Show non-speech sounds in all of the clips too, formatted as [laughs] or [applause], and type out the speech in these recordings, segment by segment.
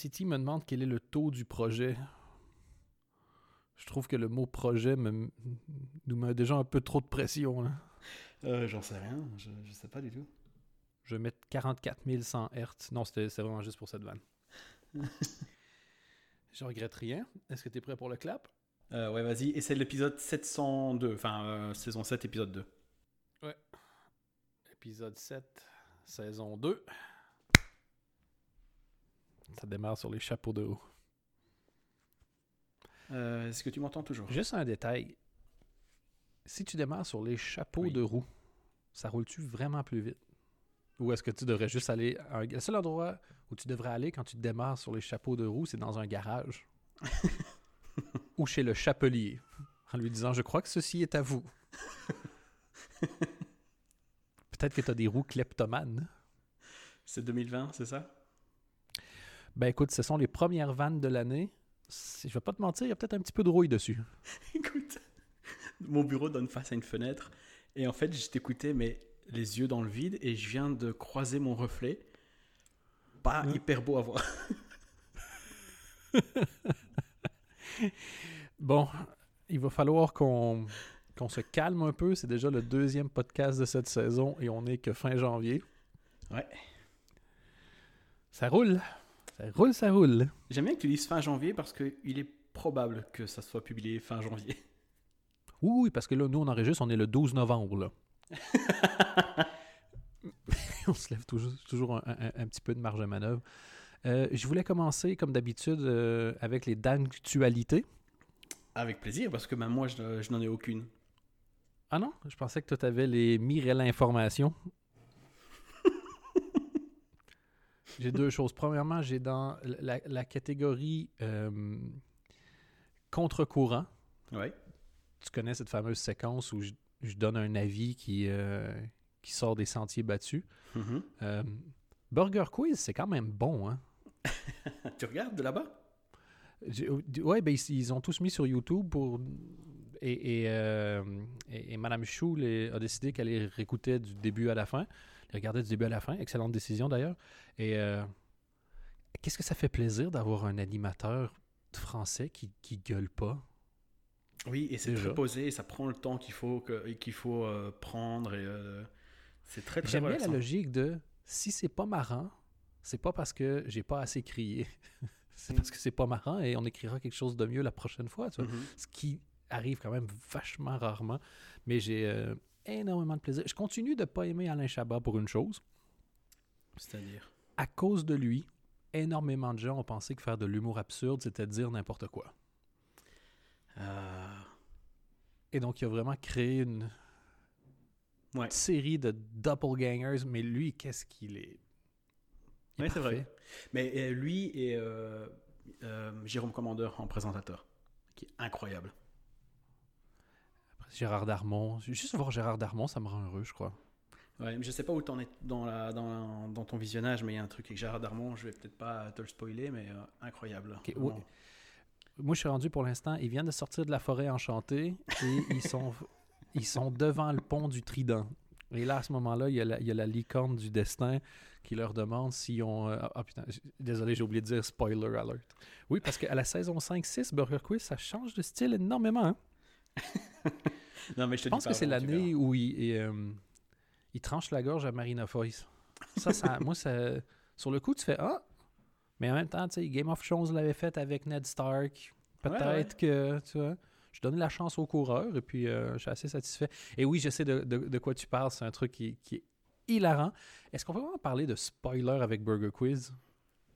Titi me demande quel est le taux du projet. Je trouve que le mot projet me, nous met déjà un peu trop de pression. là. Euh, J'en sais rien, je, je sais pas du tout. Je vais mettre 44 100 Hz. Non, c'était c'est vraiment juste pour cette vanne. [laughs] Je regrette rien. Est-ce que tu es prêt pour le clap? Euh, ouais, vas-y, et c'est l'épisode 702, enfin euh, saison 7, épisode 2. Épisode 7, saison 2. Ça démarre sur les chapeaux de roue. Euh, Est-ce que tu m'entends toujours? Juste un détail. Si tu démarres sur les chapeaux Oui. de roue, ça roule-tu vraiment plus vite? Ou est-ce que tu devrais juste aller... à un- Le seul endroit où tu devrais aller quand tu démarres sur les chapeaux de roue, c'est dans un garage. [laughs] Ou chez le chapelier. En lui disant, je crois que ceci est à vous. [laughs] Peut-être que tu as des roues kleptomanes. C'est 2020, c'est ça? Ben écoute, ce sont les premières vannes de l'année. Je vais pas te mentir, il y a peut-être un petit peu de rouille dessus. [laughs] Écoute, mon bureau donne face à une fenêtre, et en fait, je t'écoutais, mais les yeux dans le vide, et je viens de croiser mon reflet. Pas Ouais. hyper beau à voir. [laughs] Bon, il va falloir qu'on qu'on se calme un peu. C'est déjà le deuxième podcast de cette saison et on n'est que fin janvier. Ouais. Ça roule. Ça roule, ça roule. J'aime bien que tu dises fin janvier parce qu'il est probable que ça soit publié fin janvier. [laughs] Oui, oui, parce que là, nous, on enregistre, on est le 12 novembre. Là. [laughs] on se lève toujours, toujours un, un- un petit peu de marge de manœuvre. Euh, je voulais commencer, comme d'habitude, euh, avec les d'actualité. Avec plaisir, parce que même moi, je, je n'en ai aucune. Ah non? Je pensais que toi, tu avais les Mirella Informations. J'ai deux choses. Premièrement, j'ai dans la, la catégorie euh, contre-courant. Ouais. Tu connais cette fameuse séquence où je, je donne un avis qui, euh, qui sort des sentiers battus. Mhm. Euh, Burger Quiz, c'est quand même bon, hein? [laughs] Tu regardes de là-bas? Ouais, ben, ils, ils ont tous mis sur YouTube pour. Et, et, et- et Madame Chou les- a décidé qu'elle les réécoutait du début à la fin. Elle regardait du début à la fin. Excellente décision d'ailleurs. Et euh, qu'est-ce que ça fait plaisir d'avoir un animateur français qui, qui gueule pas? Oui, et c'est très posé, et ça prend le temps qu'il faut, que- qu'il faut euh, prendre, et euh, c'est très très J'aime bien la logique de si c'est pas marrant, c'est pas parce que j'ai pas assez crié. [laughs] c'est Mm. parce que c'est pas marrant et on écrira quelque chose de mieux la prochaine fois. tu vois. Mhm. ce qui arrive quand même vachement rarement. Mais j'ai euh, énormément de plaisir. Je continue de pas aimer Alain Chabat pour une chose. C'est-à-dire? À cause de lui, énormément de gens ont pensé que faire de l'humour absurde, c'était dire n'importe quoi. Euh, Et donc, il a vraiment créé une Ouais. série de doppelgangers. Mais lui, qu'est-ce qu'il est... il est Ouais, c'est vrai. Mais euh, lui et euh, Jérôme Commandeur en présentateur, qui est incroyable. Gérard Darmon. Juste voir Gérard Darmon, ça me rend heureux, je crois. Ouais, mais je sais pas où t'en es dans, la, dans, dans ton visionnage, mais il y a un truc avec Gérard Darmon, je vais peut-être pas te le spoiler, mais euh, incroyable. Ok, Vraiment. ouais. Moi, je suis rendu pour l'instant. Ils viennent de sortir de la forêt enchantée et ils sont, [laughs] ils sont devant le pont du Trident. Et là, à ce moment-là, il y, a la, il y a la licorne du destin qui leur demande s'ils ont. euh, ah putain, j- désolé, j'ai oublié de dire spoiler alert. Oui, parce qu'à la saison 5-6, Burger Quiz, ça change de style énormément. hein. [laughs] [laughs] Non, mais je te pense que c'est l'année où il, euh, il tranche la gorge à Marina Foïs. Ça, ça moi, ça, sur le coup, tu fais Ah! Mais en même temps, tu sais, Game of Thrones l'avait fait avec Ned Stark. Peut-être Ouais, ouais. que, tu vois, je donnais la chance au coureur et puis euh, je suis assez satisfait. Et oui, je sais de, de- de quoi tu parles. C'est un truc qui, qui est hilarant. Est-ce qu'on peut vraiment parler de spoiler avec Burger Quiz?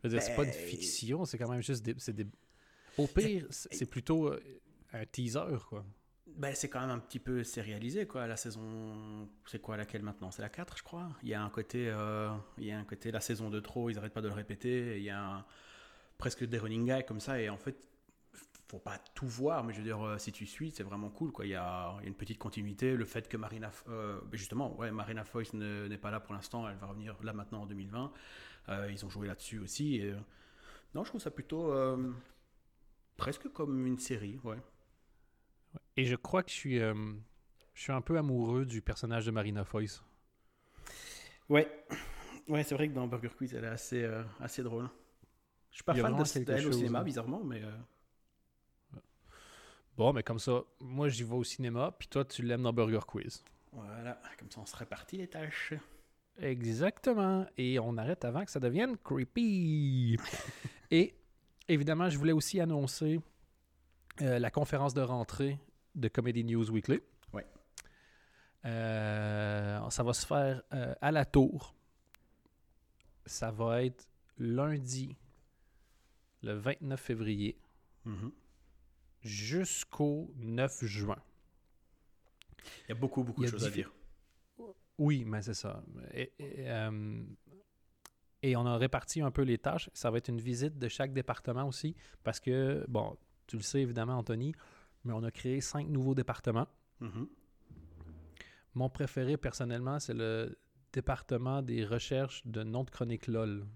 Je veux dire, c'est pas une Ben, fiction, c'est quand même juste des. Au pire, c'est c'est plutôt euh, un teaser, quoi. Ben, c'est quand même un petit peu sérialisé, quoi. La saison. C'est quoi laquelle maintenant? C'est la 4, je crois. Il y a un côté. euh, Il y a un côté. La saison de trop, ils arrêtent pas de le répéter. Il y a un- presque des running gags comme ça. Et en fait, faut pas tout voir, mais je veux dire, euh, si tu suis, c'est vraiment cool, quoi. Il y a, il y a une petite continuité. Le fait que Marina. Euh, ben, justement, ouais, Marina Foïs ne- n'est pas là pour l'instant. Elle va revenir là maintenant en 2020. Euh, ils ont joué là-dessus aussi. Non, je trouve ça plutôt. presque comme une série, ouais. Et je crois que je suis, euh, je suis un peu amoureux du personnage de Marina Foïs. Ouais, ouais, c'est vrai que dans Burger Quiz, elle est assez, euh, assez drôle. Je suis pas fan de elle au cinéma, hein. bizarrement, mais euh, Bon, mais comme ça, moi j'y vais au cinéma, puis toi tu l'aimes dans Burger Quiz. voilà, comme ça on se répartit les tâches. Exactement. Et on arrête avant que ça devienne creepy. Et évidemment, je voulais aussi annoncer euh, la conférence de rentrée de Comedy News Weekly. Ouais. Euh, ça va se faire euh, à la tour. Ça va être lundi, le 29 février, Mhm. jusqu'au 9 juin. Il y a beaucoup, beaucoup de choses à dire. Oui, mais c'est ça. Et, et, et on a réparti un peu les tâches. Ça va être une visite de chaque département aussi, parce que, bon, tu le sais évidemment, Anthony, mais on a créé cinq nouveaux départements. Mhm. Mon préféré, personnellement, c'est le département des recherches de noms de chronique LOL.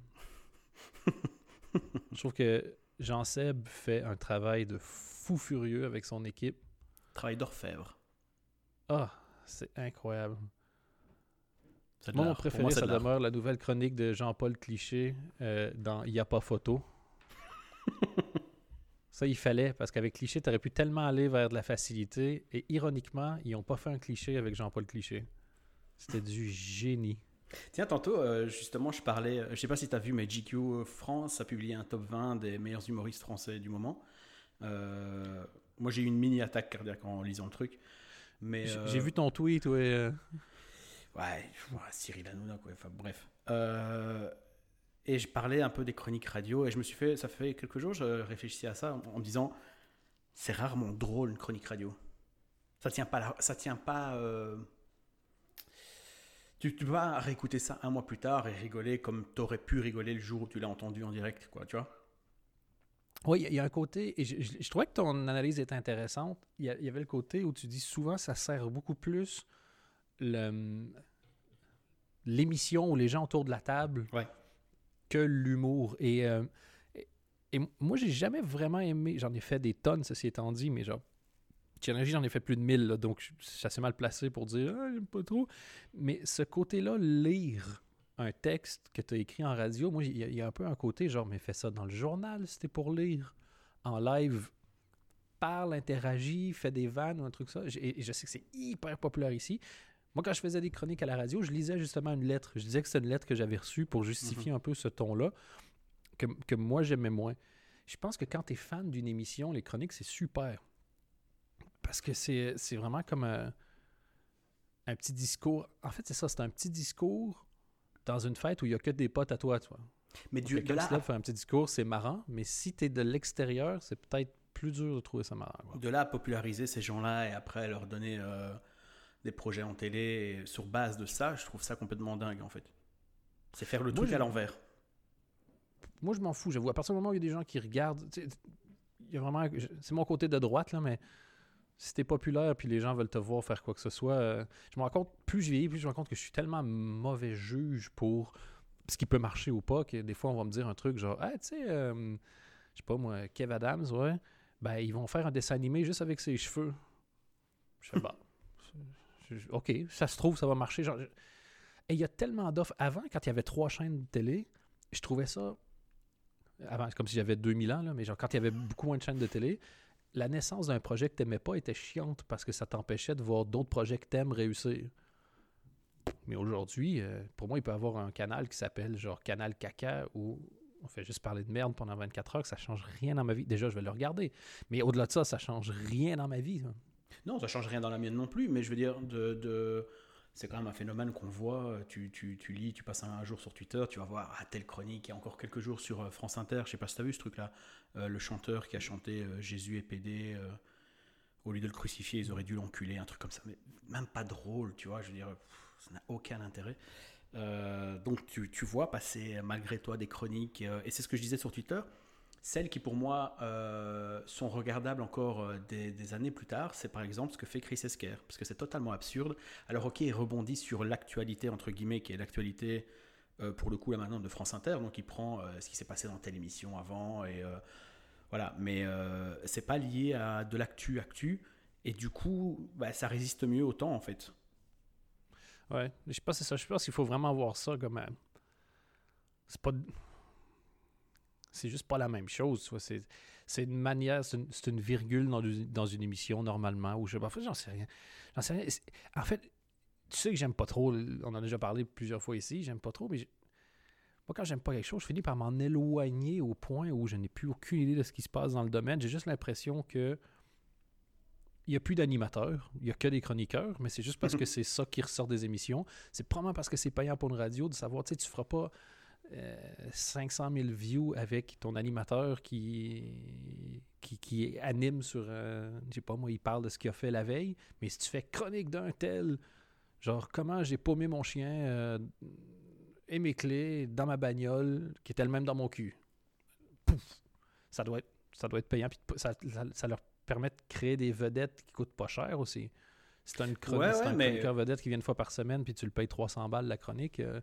[laughs] Je trouve que Jean-Seb fait un travail de fou furieux avec son équipe. Travail d'orfèvre. Ah, c'est incroyable. C'est de Moi, mon préféré, moi, ça de demeure la nouvelle chronique de Jean-Paul Cliché euh, dans Il n'y a pas photo. [laughs] ça, il fallait, parce qu'avec Cliché, tu aurais pu tellement aller vers de la facilité. Et ironiquement, ils n'ont pas fait un cliché avec Jean-Paul Cliché. C'était du génie. Tiens, tantôt, euh, justement, je parlais, je sais pas si tu as vu, mais GQ France a publié un top 20 des meilleurs humoristes français du moment. Euh, moi, j'ai eu une mini attaque cardiaque en lisant le truc. Mais euh, J'ai vu ton tweet, ouais. euh, Ouais, ouais, Cyril Hanouna, quoi. Enfin, bref. Et je parlais un peu des chroniques radio et je me suis fait, ça fait quelques jours, je réfléchissais à ça en, en me disant, c'est rarement drôle une chronique radio. Ça tient pas, ça tient pas. euh, Tu, tu pas réécouter ça un mois plus tard et rigoler comme t'aurais pu rigoler le jour où tu l'as entendu en direct, quoi. Tu vois Oui, il y a- il y a un côté, et je, je- je trouvais que ton analyse était intéressante. Il y, avait le côté où tu dis souvent ça sert beaucoup plus l'émission ou les gens autour de la table Ouais. Que l'humour. Et, euh, et, et moi, j'ai jamais vraiment aimé, j'en ai fait des tonnes, ceci étant dit, mais genre, Challenge, j'en ai fait plus de 1000, là, donc je suis assez mal placé pour dire ah, j'aime pas trop. Mais ce côté-là, lire un texte que tu as écrit en radio, moi, il y, a- un peu un côté genre, mais fais ça dans le journal, c'était pour lire. En live, parle, interagit, fais des vannes ou un truc ça. Et je sais que c'est hyper populaire ici. Moi, quand je faisais des chroniques à la radio, je lisais justement une lettre. Je disais que c'était une lettre que j'avais reçue pour justifier un peu ce ton-là, que, que moi, j'aimais moins. Je pense que quand tu es fan d'une émission, les chroniques, c'est super. Parce que c'est c'est vraiment comme un, un petit discours. En fait, c'est ça, c'est un petit discours dans une fête où il n'y a que des potes à toi, toi. Mais du, de là faire un petit discours, c'est marrant, mais si tu es de l'extérieur, c'est peut-être plus dur de trouver ça marrant. quoi. de là à populariser ces gens-là et après leur donner euh, des projets en télé et sur base de ça, je trouve ça complètement dingue en fait. C'est faire le Moi, truc à l'envers. Moi, je m'en fous. J'avoue, à partir du moment où il y a des gens qui regardent, sais, il y a vraiment. C'est mon côté de droite, là, mais si t'es populaire puis les gens veulent te voir faire quoi que ce soit, euh, je me rends compte, plus je vieillis, plus je me rends compte que je suis tellement mauvais juge pour ce qui peut marcher ou pas, que des fois, on va me dire un truc genre, ah, tu sais, euh, je sais pas moi, Kev Adams, ouais, ben, ils vont faire un dessin animé juste avec ses cheveux. Je fais, bah, [laughs] ok, ça se trouve, ça va marcher. Genre, Et il y a tellement d'offres. Avant, quand il y avait trois chaînes de télé, je trouvais ça avant, c'est comme si j'avais 2000 ans, là, mais genre quand il y avait beaucoup moins de chaînes de télé, la naissance d'un projet que t'aimais pas était chiante parce que ça t'empêchait de voir d'autres projets que t'aimes réussir. Mais aujourd'hui, euh, pour moi, il peut y avoir un canal qui s'appelle genre Canal Caca où on fait juste parler de merde pendant 24 heures, que ça change rien dans ma vie. Déjà, je vais le regarder. Mais au-delà de ça, ça change rien dans ma vie. Non, ça change rien dans la mienne non plus, mais je veux dire, de, de- c'est quand même un phénomène qu'on voit. Tu, tu, tu lis, tu passes un, jour sur Twitter, tu vas voir ah, telle chronique, il y a encore quelques jours sur euh, France Inter, je sais pas si tu as vu ce truc-là, euh, le chanteur qui a chanté euh, Jésus est pédé, au lieu de le crucifier, ils auraient dû l'enculer, un truc comme ça. Mais même pas drôle, tu vois, je veux dire, ça n'a aucun intérêt. Donc tu, tu vois passer malgré toi des chroniques, et c'est ce que je disais sur Twitter, celles qui pour moi euh, sont regardables encore euh, des, années plus tard, c'est par exemple ce que fait Chris Esquer, parce que c'est totalement absurde. Alors ok, il rebondit sur l'actualité, entre guillemets, qui est l'actualité, euh, pour le coup, là maintenant, de France Inter, donc il prend ce qui s'est passé dans telle émission avant, et voilà, mais c'est pas lié à de l'actu actu, et du coup, bah, ça résiste mieux au temps, en fait. Ouais, je pas, c'est ça. Je pense qu'il faut vraiment voir ça comme. c'est pas. C'est juste pas la même chose. C'est, une manière, c'est une, virgule dans, une- dans une émission normalement. Ou je sais pas, j'en sais rien. J'en sais rien. En fait, tu sais que j'aime pas trop. On en a déjà parlé plusieurs fois ici. J'aime pas trop, mais moi, quand j'aime pas quelque chose, je finis par m'en éloigner au point où je n'ai plus aucune idée de ce qui se passe dans le domaine. J'ai juste l'impression que il n'y a plus d'animateurs, il n'y a que des chroniqueurs, mais c'est juste parce que [laughs] c'est ça qui ressort des émissions. C'est probablement parce que c'est payant pour une radio de savoir, tu sais, tu feras pas euh, 500 000 views avec ton animateur qui, qui, qui anime sur, euh, je sais pas moi, il parle de ce qu'il a fait la veille, mais si tu fais chronique d'un tel, genre comment j'ai paumé mon chien euh, et mes clés dans ma bagnole qui était le même dans mon cul? Pouf! Ça doit être, ça doit être payant, puis ça, ça, ça leur permet de créer des vedettes qui coûtent pas cher aussi. Si tu as une chronique, Ouais, t'as un mais- chroniqueur vedette qui vient une fois par semaine, puis tu le payes 300 balles la chronique, euh,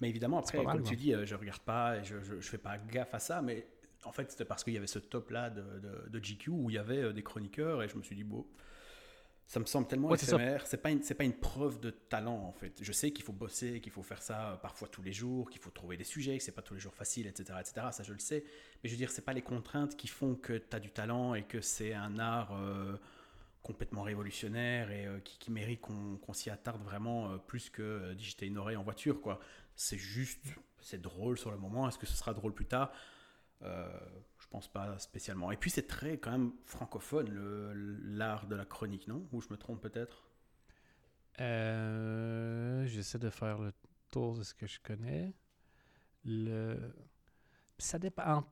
Mais évidemment, après, mal, comme tu dis, euh, je regarde pas, et je, je, je fais pas gaffe à ça, mais en fait, c'était parce qu'il y avait ce top-là de, de, de GQ où il y avait euh, des chroniqueurs, et je me suis dit, bon, ça me semble tellement Ouais, éphémère, c'est pas, une, pas une preuve de talent, en fait. Je sais qu'il faut bosser, qu'il faut faire ça euh, parfois tous les jours, qu'il faut trouver des sujets, que c'est pas tous les jours facile, etc., etc., ça je le sais, mais je veux dire, c'est pas les contraintes qui font que tu as du talent et que c'est un art... euh, complètement révolutionnaire et euh, qui, qui mérite qu'on qu'on s'y attarde vraiment euh, plus que digiter une oreille en voiture quoi c'est juste c'est drôle sur le moment est-ce que ce sera drôle plus tard? Euh, je pense pas spécialement et puis c'est très quand même francophone le- l'art de la chronique non? Ou je me trompe peut-être? Euh, J'essaie de faire le tour de ce que je connais. Le... Ça dépend.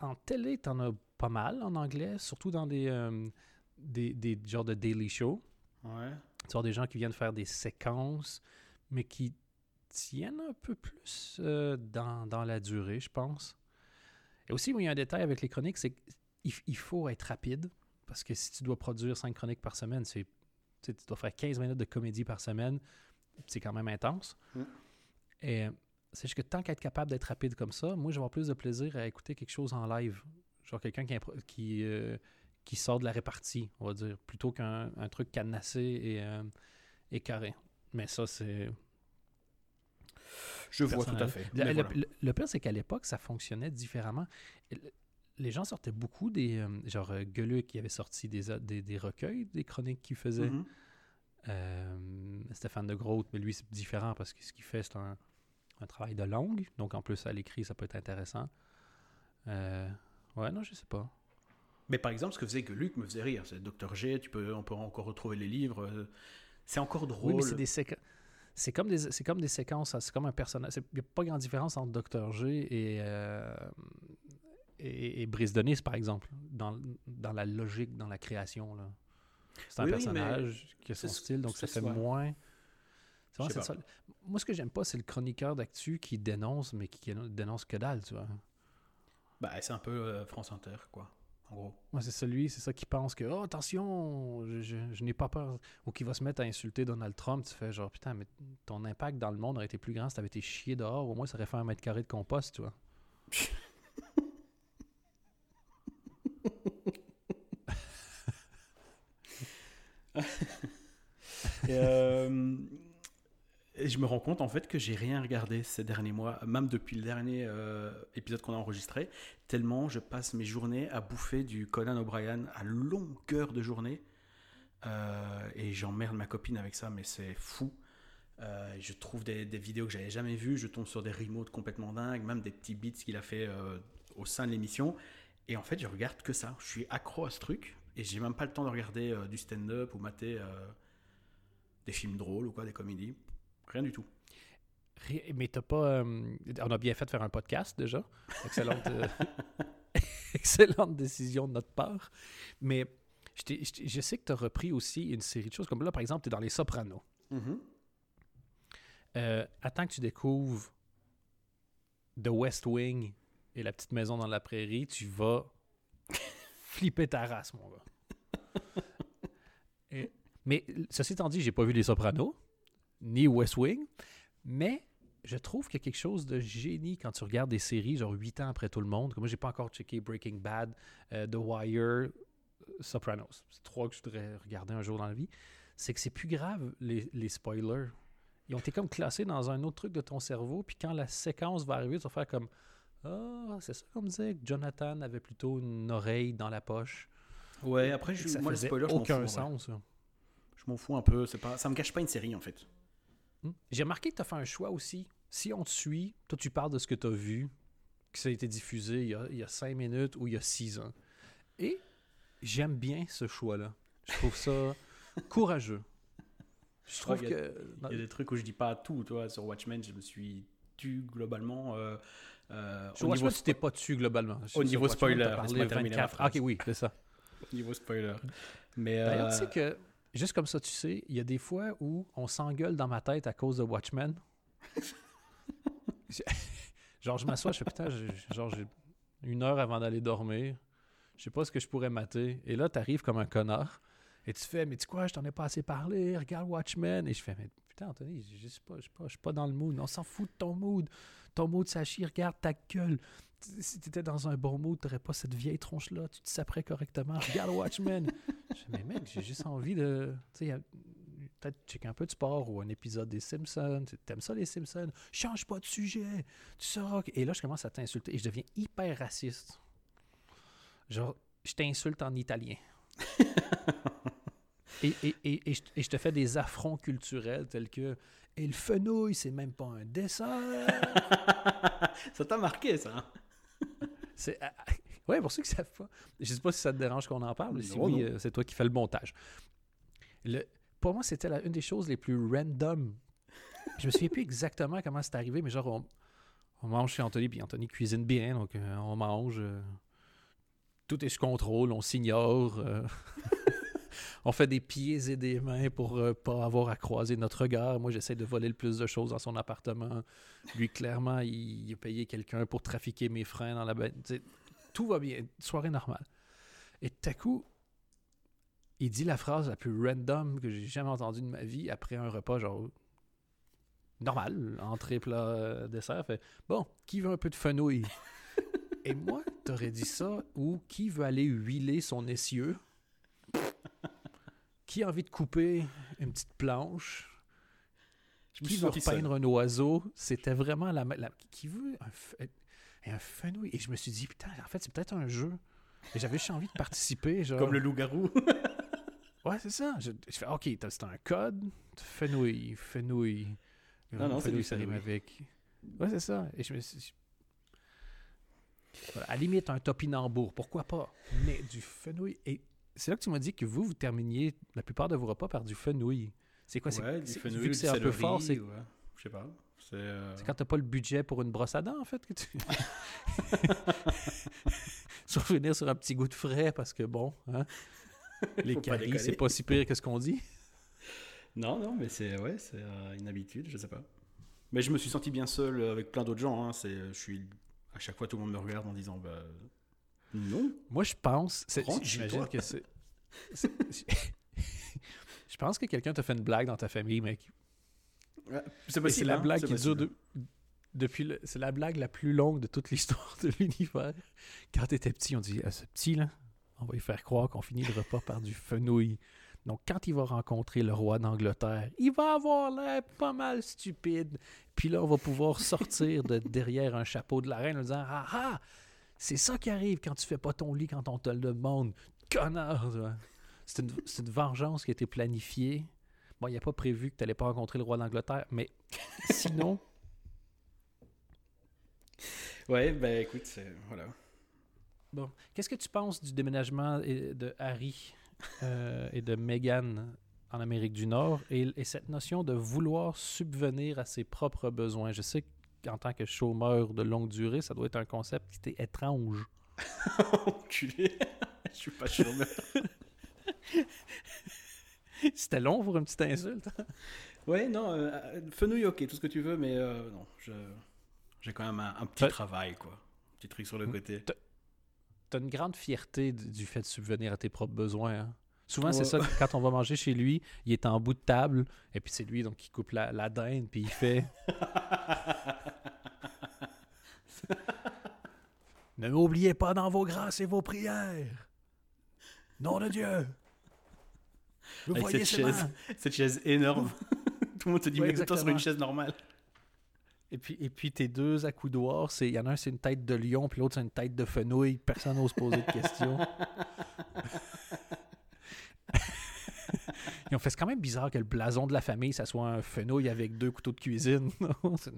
En, en télé, t'en as pas mal en anglais, surtout dans des, euh, des, des genres de daily show. ouais Tu vois des gens qui viennent faire des séquences, mais qui tiennent un peu plus euh, dans, dans la durée, je pense. Et aussi, il y a un détail avec les chroniques, c'est qu'il il faut être rapide. Parce que si tu dois produire 5 chroniques par semaine, c'est tu sais, tu dois faire 15 minutes de comédie par semaine. C'est quand même intense. Mm. Et c'est juste que tant qu'être capable d'être rapide comme ça, moi, je vais avoir plus de plaisir à écouter quelque chose en live. Genre quelqu'un qui, qui, euh, qui sort de la répartie, on va dire, plutôt qu'un un truc cadenassé et, euh, et carré. Mais ça, c'est. Je vois tout à fait Le, voilà. le- le pire, c'est qu'à l'époque, ça fonctionnait différemment. Les gens sortaient beaucoup des. euh, genre, euh, Gueuluc qui avait sorti des, des, des recueils, des chroniques qu'il faisait. Mhm. Euh, Stéphane de Groot, mais lui, c'est différent parce que ce qu'il fait, c'est un, un travail de langue. Donc, en plus, à l'écrit, ça peut être intéressant. Euh, ouais, non, je sais pas. mais par exemple ce que faisait que Luc me faisait rire c'est Dr G tu peux on peut encore retrouver les livres c'est encore drôle Oui, mais c'est des séquences. C'est comme des, c'est comme des séquences, c'est comme un personnage. Il n'y a pas grande différence entre Dr. G et, euh, et, et Brice Denis, par exemple, dans, dans la logique, dans la création. là. C'est un Oui, oui, mais personnage qui a son style, donc ça fait ça. moins. Vrai, ça. Moi, ce que j'aime pas, c'est le chroniqueur d'actu qui dénonce, mais qui, qui dénonce que dalle, tu vois. bah c'est un peu euh, France Inter quoi en gros Moi, c'est celui, c'est ça qui pense que, oh, attention, je, je- je n'ai pas peur. Ou qui va se mettre à insulter Donald Trump. Tu fais genre, putain, mais ton impact dans le monde aurait été plus grand si t'avais été chié dehors. Au moins, ça aurait fait un mètre carré de compost, tu vois. [laughs] Euh, et je me rends compte en fait que j'ai rien regardé ces derniers mois, même depuis le dernier euh, épisode qu'on a enregistré, tellement je passe mes journées à bouffer du Conan O'Brien à longueur de journée. Euh, et j'emmerde ma copine avec ça, mais c'est fou. Euh, je trouve des, vidéos que j'avais jamais vues, je tombe sur des remotes complètement dingues, même des petits beats qu'il a fait au sein de l'émission. Et en fait, je regarde que ça. Je suis accro à ce truc et j'ai même pas le temps de regarder du stand-up ou mater des films drôles ou quoi, des comédies. Rien du tout. Mais t'as pas. euh, on a bien fait de faire un podcast déjà. Excellente, euh, [laughs] excellente décision de notre part. Mais je, sais que tu as repris aussi une série de choses. Comme là, par exemple, tu es dans Les Sopranos. Euh, attends que tu découvres The West Wing et La petite maison dans la prairie, tu vas [laughs] flipper ta race, mon gars. Et- mais ceci étant dit, j'ai pas vu Les Sopranos, ni West Wing, mais je trouve qu'il y a quelque chose de génie quand tu regardes des séries, genre 8 ans après tout le monde. Comme moi, j'ai pas encore checké Breaking Bad, euh, The Wire, euh, Sopranos. C'est trois que je voudrais regarder un jour dans la vie. C'est que c'est plus grave, les, les spoilers. Ils ont été comme classés dans un autre truc de ton cerveau, puis quand la séquence va arriver, tu vas faire comme Ah, c'est ça qu'on me disait que Jonathan avait plutôt une oreille dans la poche. Ouais, après, je, ça moi, le faisait spoiler, je fous, sens. ça. Je m'en fous un peu. Pas, ça me cache pas une série, en fait. Hmm? J'ai remarqué que tu as fait un choix aussi. Si on te suit, toi, tu parles de ce que tu as vu, que ça a été diffusé il y a, il y a cinq minutes ou il y a six ans. Et j'aime bien ce choix-là. Je trouve ça [laughs] courageux. Je trouve que. Il y a des trucs où je dis pas tout, toi. Sur Watchmen, je me suis tu globalement. Euh, euh, Sur au, Watchmen, niveau tu t'es pas dessus globalement. Au Sur niveau Watchmen, spoiler, parlé laisse-moi terminer ma 24. phrase. Ah, ok, oui, c'est ça. au niveau spoiler. Mais D'ailleurs, euh, tu sais que, juste comme ça, tu sais, il y a des fois où on s'engueule dans ma tête à cause de Watchmen. [laughs] Genre, je m'assois, je fais putain, j'ai- genre, j'ai une heure avant d'aller dormir. Je sais pas ce que je pourrais mater. Et là, t'arrives comme un connard. Et tu fais, mais tu sais quoi, je t'en ai pas assez parlé, regarde Watchmen. Et je fais, mais putain, Anthony, je sais pas, je sais pas, je suis pas dans le mood. On s'en fout de ton mood. Ton mood, ça chie, regarde ta gueule. Si t'étais dans un bon mood, t'aurais pas cette vieille tronche-là, tu te saperais correctement. Regarde Watchmen. Je fais, mais mec, j'ai juste envie de. Tu sais, peut-être checker un peu de sport ou un épisode des Simpsons. T'aimes ça, les Simpsons? Change pas de sujet. Tu sauras. Et là, je commence à t'insulter et je deviens hyper raciste. Genre, je t'insulte en italien. [laughs] et, et, et, je, et je te fais des affronts culturels tels que. Et le fenouil, c'est même pas un dessert. [laughs] ça t'a marqué, ça. C'est. ah, ah, ouais, pour ceux qui savent pas. Je sais pas si ça te dérange qu'on en parle. mais si Non, oui, non. euh, c'est toi qui fais le montage. Le, pour moi, c'était la- une des choses les plus random. Je me souviens plus exactement comment c'est arrivé, mais genre, on, on mange chez Anthony, puis Anthony cuisine bien, donc euh, on mange. euh, tout est sous contrôle, on s'ignore. euh, [laughs] on fait des pieds et des mains pour euh, pas avoir à croiser notre regard. Moi, j'essaie de voler le plus de choses dans son appartement. Lui, clairement, il, il a payé quelqu'un pour trafiquer mes freins dans la sais, Tout va bien, soirée normale. Et tout à coup, il dit la phrase la plus random que j'ai jamais entendue de ma vie après un repas, genre normal, entrée, plat, euh, dessert. Fait bon, qui veut un peu de fenouil [laughs] Et moi, t'aurais dit ça ou qui veut aller huiler son essieu? Qui a envie de couper une petite planche? Je qui veut repeindre un oiseau? C'était vraiment la, la- Qui veut un, un fenouil Et je me suis dit, putain, en fait, c'est peut-être un jeu. Et j'avais juste envie de participer. Genre... Comme le loup-garou. [laughs] Ouais, c'est ça. Je, je fais, OK, c'est un code. Fenouil, fenouil. Non, non, c'est Fenouil, du ça rime avec. Ouais, c'est ça. Et je me suis Voilà, à la limite, un topinambour, pourquoi pas? Mais du fenouil. Et c'est là que tu m'as dit que vous, vous terminiez la plupart de vos repas par du fenouil. C'est quoi? c'est- ouais, du c'est- fenouil, vu que du c'est un peu fort, c'est ouais. Je sais pas. C'est euh, quand t'as pas le budget pour une brosse à dents, en fait, que tu... [laughs] Survenir sur un petit goût de frais, parce que bon, hein, [laughs] les caries, c'est pas si pire que ce qu'on dit. Non, non, mais c'est ouais, c'est euh, une habitude, je sais pas. Mais je me suis senti bien seul avec plein d'autres gens. Hein. C'est, je suis à chaque fois tout le monde me regarde en disant bah non. Moi, je pense. J'imagine que c'est. [laughs] je pense que quelqu'un t'a fait une blague dans ta famille, mec. C'est Et c'est la hein, blague qui dure de- depuis. le- C'est la blague la plus longue de toute l'histoire de l'univers. Quand t'étais petit, on dit à ce petit là, on va lui faire croire qu'on finit le repas par du fenouil. Donc, quand il va rencontrer le roi d'Angleterre, il va avoir l'air pas mal stupide. Puis là, on va pouvoir sortir de derrière un chapeau de la reine en disant Ah ah, c'est ça qui arrive quand tu fais pas ton lit quand on te le demande. Connard! C'est une, une vengeance qui a été planifiée. Bon, il n'y a pas prévu que tu n'allais pas rencontrer le roi d'Angleterre, mais [laughs] sinon, Ouais, bah écoute, voilà. bon. Qu'est-ce que tu penses du déménagement de Harry euh, et de Meghan en Amérique du Nord et, et cette notion de vouloir subvenir à ses propres besoins? Je sais qu'en tant que chômeur de longue durée, ça doit être un concept qui t'est étrange. [laughs] Enculé. [laughs] je suis pas chômeur. [laughs] C'était long pour une petite insulte. ouais, non, euh, euh, fenouil, ok, tout ce que tu veux, mais euh, non, je j'ai quand même un, un petit travail quoi, un petit truc sur le côté. T'as une grande fierté du, du fait de subvenir à tes propres besoins. hein? Souvent, c'est ça, quand on va manger chez lui, il est en bout de table, et puis c'est lui donc qui coupe la, la dinde, puis il fait [laughs] Ne m'oubliez pas dans vos grâces et vos prières. Nom de Dieu. Vous Avec voyez cette chaise. Cette chaise énorme. [laughs] Tout le monde te dit Ouais, mets-toi sur exactement. une chaise normale. Et puis, et puis tes deux accoudoirs, c'est il y en a un c'est une tête de lion, puis l'autre c'est une tête de fenouil. Personne n'ose poser de questions. [laughs] Ils ont fait c'est quand même bizarre que le blason de la famille, ça soit un fenouil avec deux couteaux de cuisine. [laughs] C'est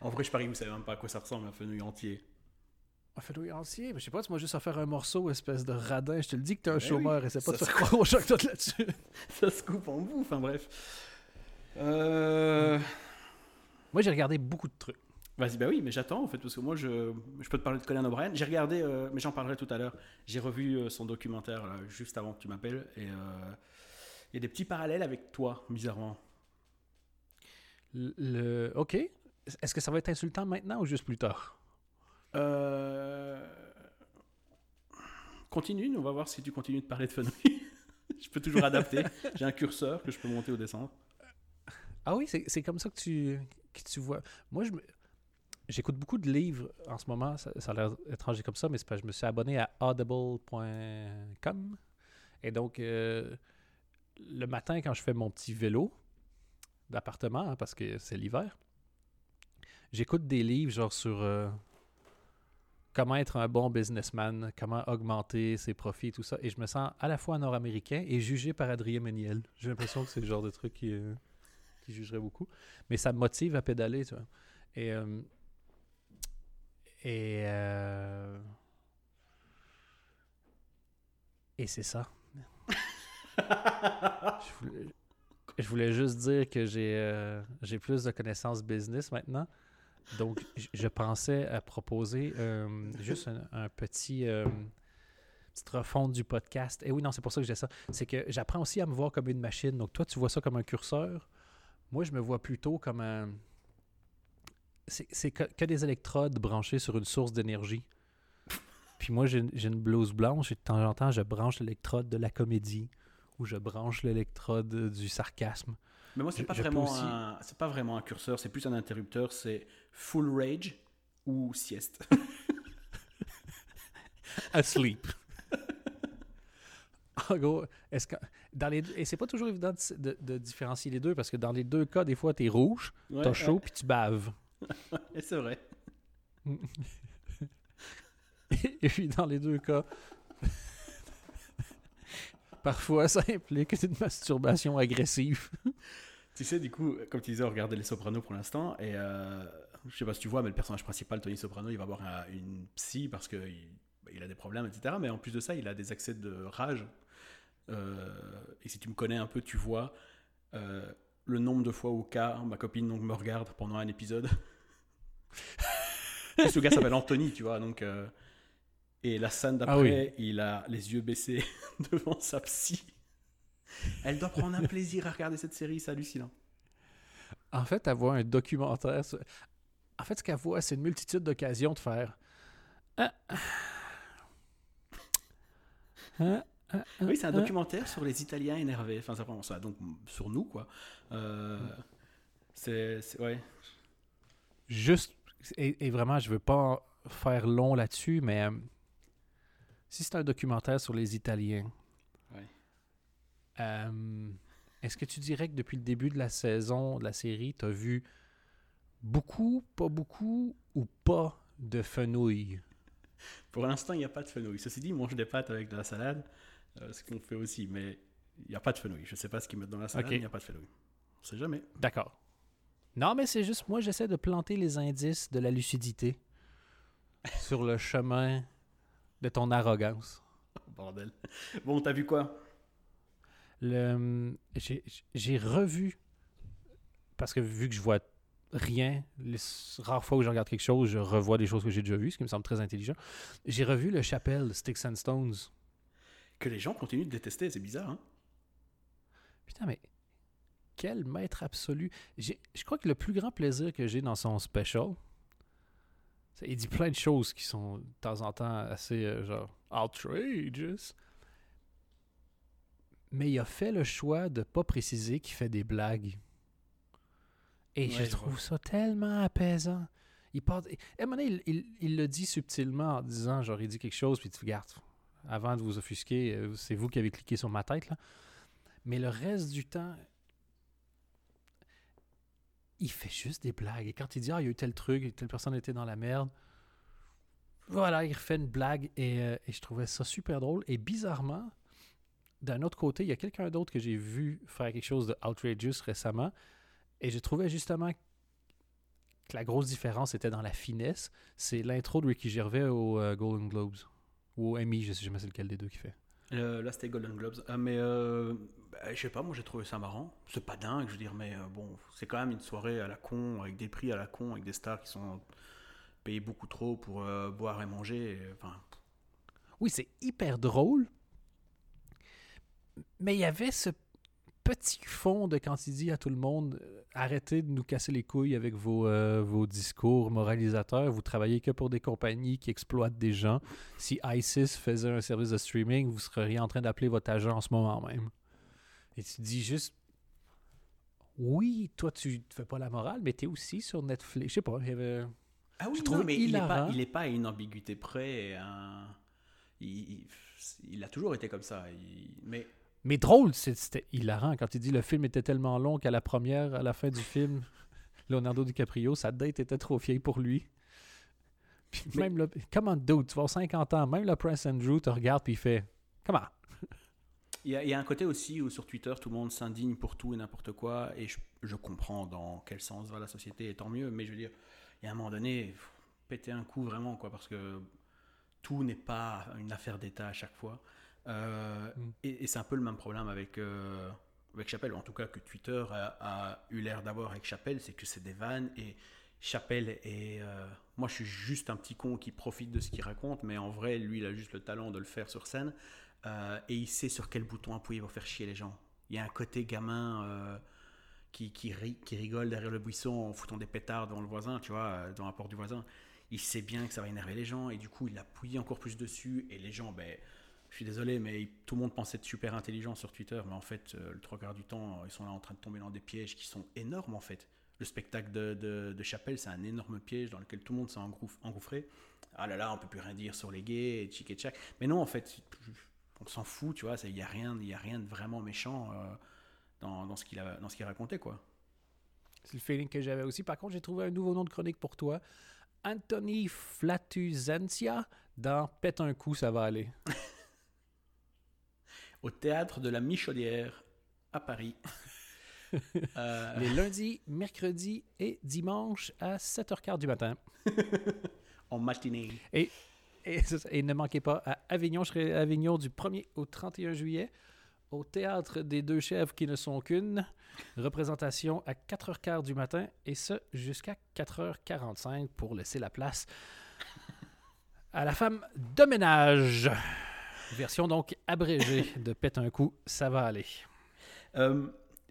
En vrai, je parie que vous savez même pas à quoi ça ressemble un fenouil entier. Un fenouil entier, mais je sais pas, tu m'as juste faire un morceau, espèce de radin. Je te le dis que t'es un Ben chômeur, oui, essaie pas de faire croire aux gens que toi là-dessus. [laughs] Ça se coupe en bout, enfin bref. Euh... Moi, j'ai regardé beaucoup de trucs. Vas-y, bah oui, mais j'attends en fait, parce que moi je, je peux te parler de Conan O'Brien. J'ai regardé, euh, mais j'en parlerai tout à l'heure. J'ai revu euh, son documentaire là, juste avant que tu m'appelles, et euh, il y a des petits parallèles avec toi, bizarrement. Le, le- OK. Est-ce que ça va être insultant maintenant ou juste plus tard? Euh... Continue, on va voir si tu continues de parler de fenouil. [laughs] je peux toujours adapter. J'ai un curseur que je peux monter ou descendre. Ah oui, c'est comme ça que tu, que tu vois. Moi, je me- j'écoute beaucoup de livres en ce moment. Ça, ça a l'air étranger comme ça, mais c'est je me suis abonné à audible.com. Et donc, euh, le matin, quand je fais mon petit vélo d'appartement, hein, parce que c'est l'hiver, j'écoute des livres genre sur euh, comment être un bon businessman, comment augmenter ses profits, tout ça. Et je me sens à la fois nord-américain et jugé par Adrien Méniel. J'ai l'impression que c'est le genre de truc qui, euh, jugerait beaucoup. Mais ça me motive à pédaler, tu vois. Et. euh, et c'est ça. Je, voulais, juste dire que j'ai euh, j'ai plus de connaissances business maintenant. Donc, je pensais à proposer euh, juste un, petit euh, petite refonte du podcast. Et oui, non, c'est pour ça que j'ai ça. C'est que j'apprends aussi à me voir comme une machine. Donc, toi, tu vois ça comme un curseur. Moi, je me vois plutôt comme un. C'est que, que des électrodes branchées sur une source d'énergie. Puis moi, j'ai une blouse blanche et de temps en temps, je branche l'électrode de la comédie ou je branche l'électrode du sarcasme. Mais moi, c'est pas vraiment aussi- un, pas vraiment un curseur, c'est plus un interrupteur. C'est full rage ou sieste. [laughs] Asleep. [laughs] en gros, est-ce que dans les et c'est pas toujours évident de, de- de différencier les deux parce que dans les deux cas, des fois, t'es rouge, Ouais, t'as chaud, puis tu baves. [laughs] et c'est vrai. Et puis dans les deux cas, parfois [laughs] ça implique une masturbation agressive. Tu sais, du coup, comme tu disais, on regardait Les Sopranos pour l'instant, et euh, je sais pas si tu vois, mais le personnage principal, Tony Soprano, il va voir un- une psy parce qu'il il a des problèmes, etc. Mais en plus de ça, il a des accès de rage. Euh, et si tu me connais un peu, tu vois euh, le nombre de fois où K, ma copine, donc, me regarde pendant un épisode. [laughs] Et ce gars s'appelle Anthony, tu vois, donc. Et la scène d'après, Ah oui. il a les yeux baissés [laughs] devant sa psy. Elle doit prendre un plaisir à regarder cette série, c'est hallucinant. En fait, elle voit un documentaire. En fait, ce qu'elle voit, c'est une multitude d'occasions de faire. Ah. Ah, ah, Oui, c'est un ah. documentaire sur les Italiens énervés. Enfin, c'est vraiment ça. Donc, sur nous, quoi. Euh, c'est, c'est- ouais. Juste, et, et vraiment, je veux pas faire long là-dessus, mais euh, si c'est un documentaire sur les Italiens, Ouais. euh, est-ce que tu dirais que depuis le début de la saison, de la série, tu as vu beaucoup, pas beaucoup ou pas de fenouil? Pour l'instant, il n'y a pas de fenouil. Ceci dit, ils mangent des pâtes avec de la salade, euh, ce qu'on fait aussi, mais il n'y a pas de fenouil. Je ne sais pas ce qu'ils mettent dans la salade, mais il n'y a pas de fenouil. On sait jamais. D'accord. Non, mais c'est juste, moi, j'essaie de planter les indices de la lucidité [laughs] sur le chemin de ton arrogance. Bordel. Bon, t'as vu quoi? Le, j'ai, j'ai revu, parce que vu que je vois rien, les rares fois où je regarde quelque chose, je revois des choses que j'ai déjà vues, ce qui me semble très intelligent. J'ai revu le chapelle Sticks and Stones. Que les gens continuent de détester, c'est bizarre, hein? Putain, mais quel maître absolu. J'ai- je crois que le plus grand plaisir que j'ai dans son special, il dit plein de choses qui sont de temps en temps assez euh, genre outrageous. Mais il a fait le choix de pas préciser qu'il fait des blagues. Et Ouais, je trouve ça tellement apaisant. Il part... et à un moment donné, il, il- il le dit subtilement en disant, genre, il dit quelque chose, puis tu regardes, avant de vous offusquer, euh, c'est vous qui avez cliqué sur ma tête, là. Mais le reste du temps, il fait juste des blagues. Et quand il dit, ah, il y a eu tel truc, telle personne était dans la merde, voilà, il refait une blague et, euh, et je trouvais ça super drôle. Et bizarrement, d'un autre côté, il y a quelqu'un d'autre que j'ai vu faire quelque chose de outrageous récemment. Et je trouvais justement que la grosse différence était dans la finesse. C'est l'intro de Ricky Gervais au euh, Golden Globes. Ou au Emmy, je sais jamais c'est lequel des deux qui fait. Euh, là, c'était Golden Globes. Ah, mais euh, bah, je sais pas, moi j'ai trouvé ça marrant. C'est pas dingue, je veux dire, mais euh, bon, c'est quand même une soirée à la con, avec des prix à la con, avec des stars qui sont payés beaucoup trop pour euh, boire et manger. Oui, c'est hyper drôle. Mais il y avait ce petit fond de quand il dit à tout le monde euh, arrêtez de nous casser les couilles avec vos, euh, vos discours moralisateurs. Vous travaillez que pour des compagnies qui exploitent des gens. Si ISIS faisait un service de streaming, vous seriez en train d'appeler votre agent en ce moment même. Et tu dis juste oui, toi tu ne fais pas la morale, mais tu es aussi sur Netflix. Je sais pas, il y avait. Ah oui, non, il n'est pas, hilarant. il est pas à une ambiguïté près. un- Il, il- il a toujours été comme ça. il- Mais Mais drôle, c'était hilarant quand il dit le film était tellement long qu'à la première, à la fin du film, [laughs] Leonardo DiCaprio, sa date était trop vieille pour lui. Puis Mais- même le. Comment dude, tu vas avoir 50 ans, même le Prince Andrew te regarde puis il fait Comment [laughs] il y, a, il y a un côté aussi où sur Twitter, tout le monde s'indigne pour tout et n'importe quoi. Et je, je comprends dans quel sens va la société, et tant mieux. Mais je veux dire, il y a un moment donné, péter un coup vraiment, quoi, parce que tout n'est pas une affaire d'État à chaque fois. Euh, Mm. Et, et c'est un peu le même problème avec, euh, avec Chappelle, ou en tout cas que Twitter a, a eu l'air d'avoir avec Chappelle, c'est que c'est des vannes et Chappelle est. euh, moi, je suis juste un petit con qui profite de ce qu'il raconte, mais en vrai, lui, il a juste le talent de le faire sur scène euh, et il sait sur quel bouton appuyer pour faire chier les gens. Il y a un côté gamin qui, qui, qui rigole derrière le buisson en foutant des pétards devant le voisin, tu vois, dans la porte du voisin. Il sait bien que ça va énerver les gens et du coup, il appuie encore plus dessus et les gens, ben. Je suis désolé, mais tout le monde pensait être super intelligent sur Twitter, mais en fait, euh, le trois quarts du temps, ils sont là en train de tomber dans des pièges qui sont énormes en fait. Le spectacle de, de, de Chapelle, c'est un énorme piège dans lequel tout le monde s'est engouffré. Ah là là, on peut plus rien dire sur les gays, et tchic et tchac. Mais non, en fait, on s'en fout, tu vois. Il n'y a, rien- y a rien de vraiment méchant euh, dans, dans ce qu'il a, dans ce qu'il racontait, quoi. C'est le feeling que j'avais aussi. Par contre, j'ai trouvé un nouveau nom de chronique pour toi. Anthony Flatuzentia dans Pète un coup, ça va aller. [laughs] Au théâtre de la Michaudière à Paris. [laughs] Euh, Les lundis, mercredis et dimanches à 7h15 du matin. [laughs] en matinée. Et, ça. Et ne manquez pas à Avignon, je serai à Avignon du 1er au 31 juillet, au théâtre des deux chèvres qui ne sont qu'une. Représentation à 4h15 du matin et ce jusqu'à 4h45 pour laisser la place à la femme de ménage. Version donc abrégée de Pète un coup, ça va aller. Euh,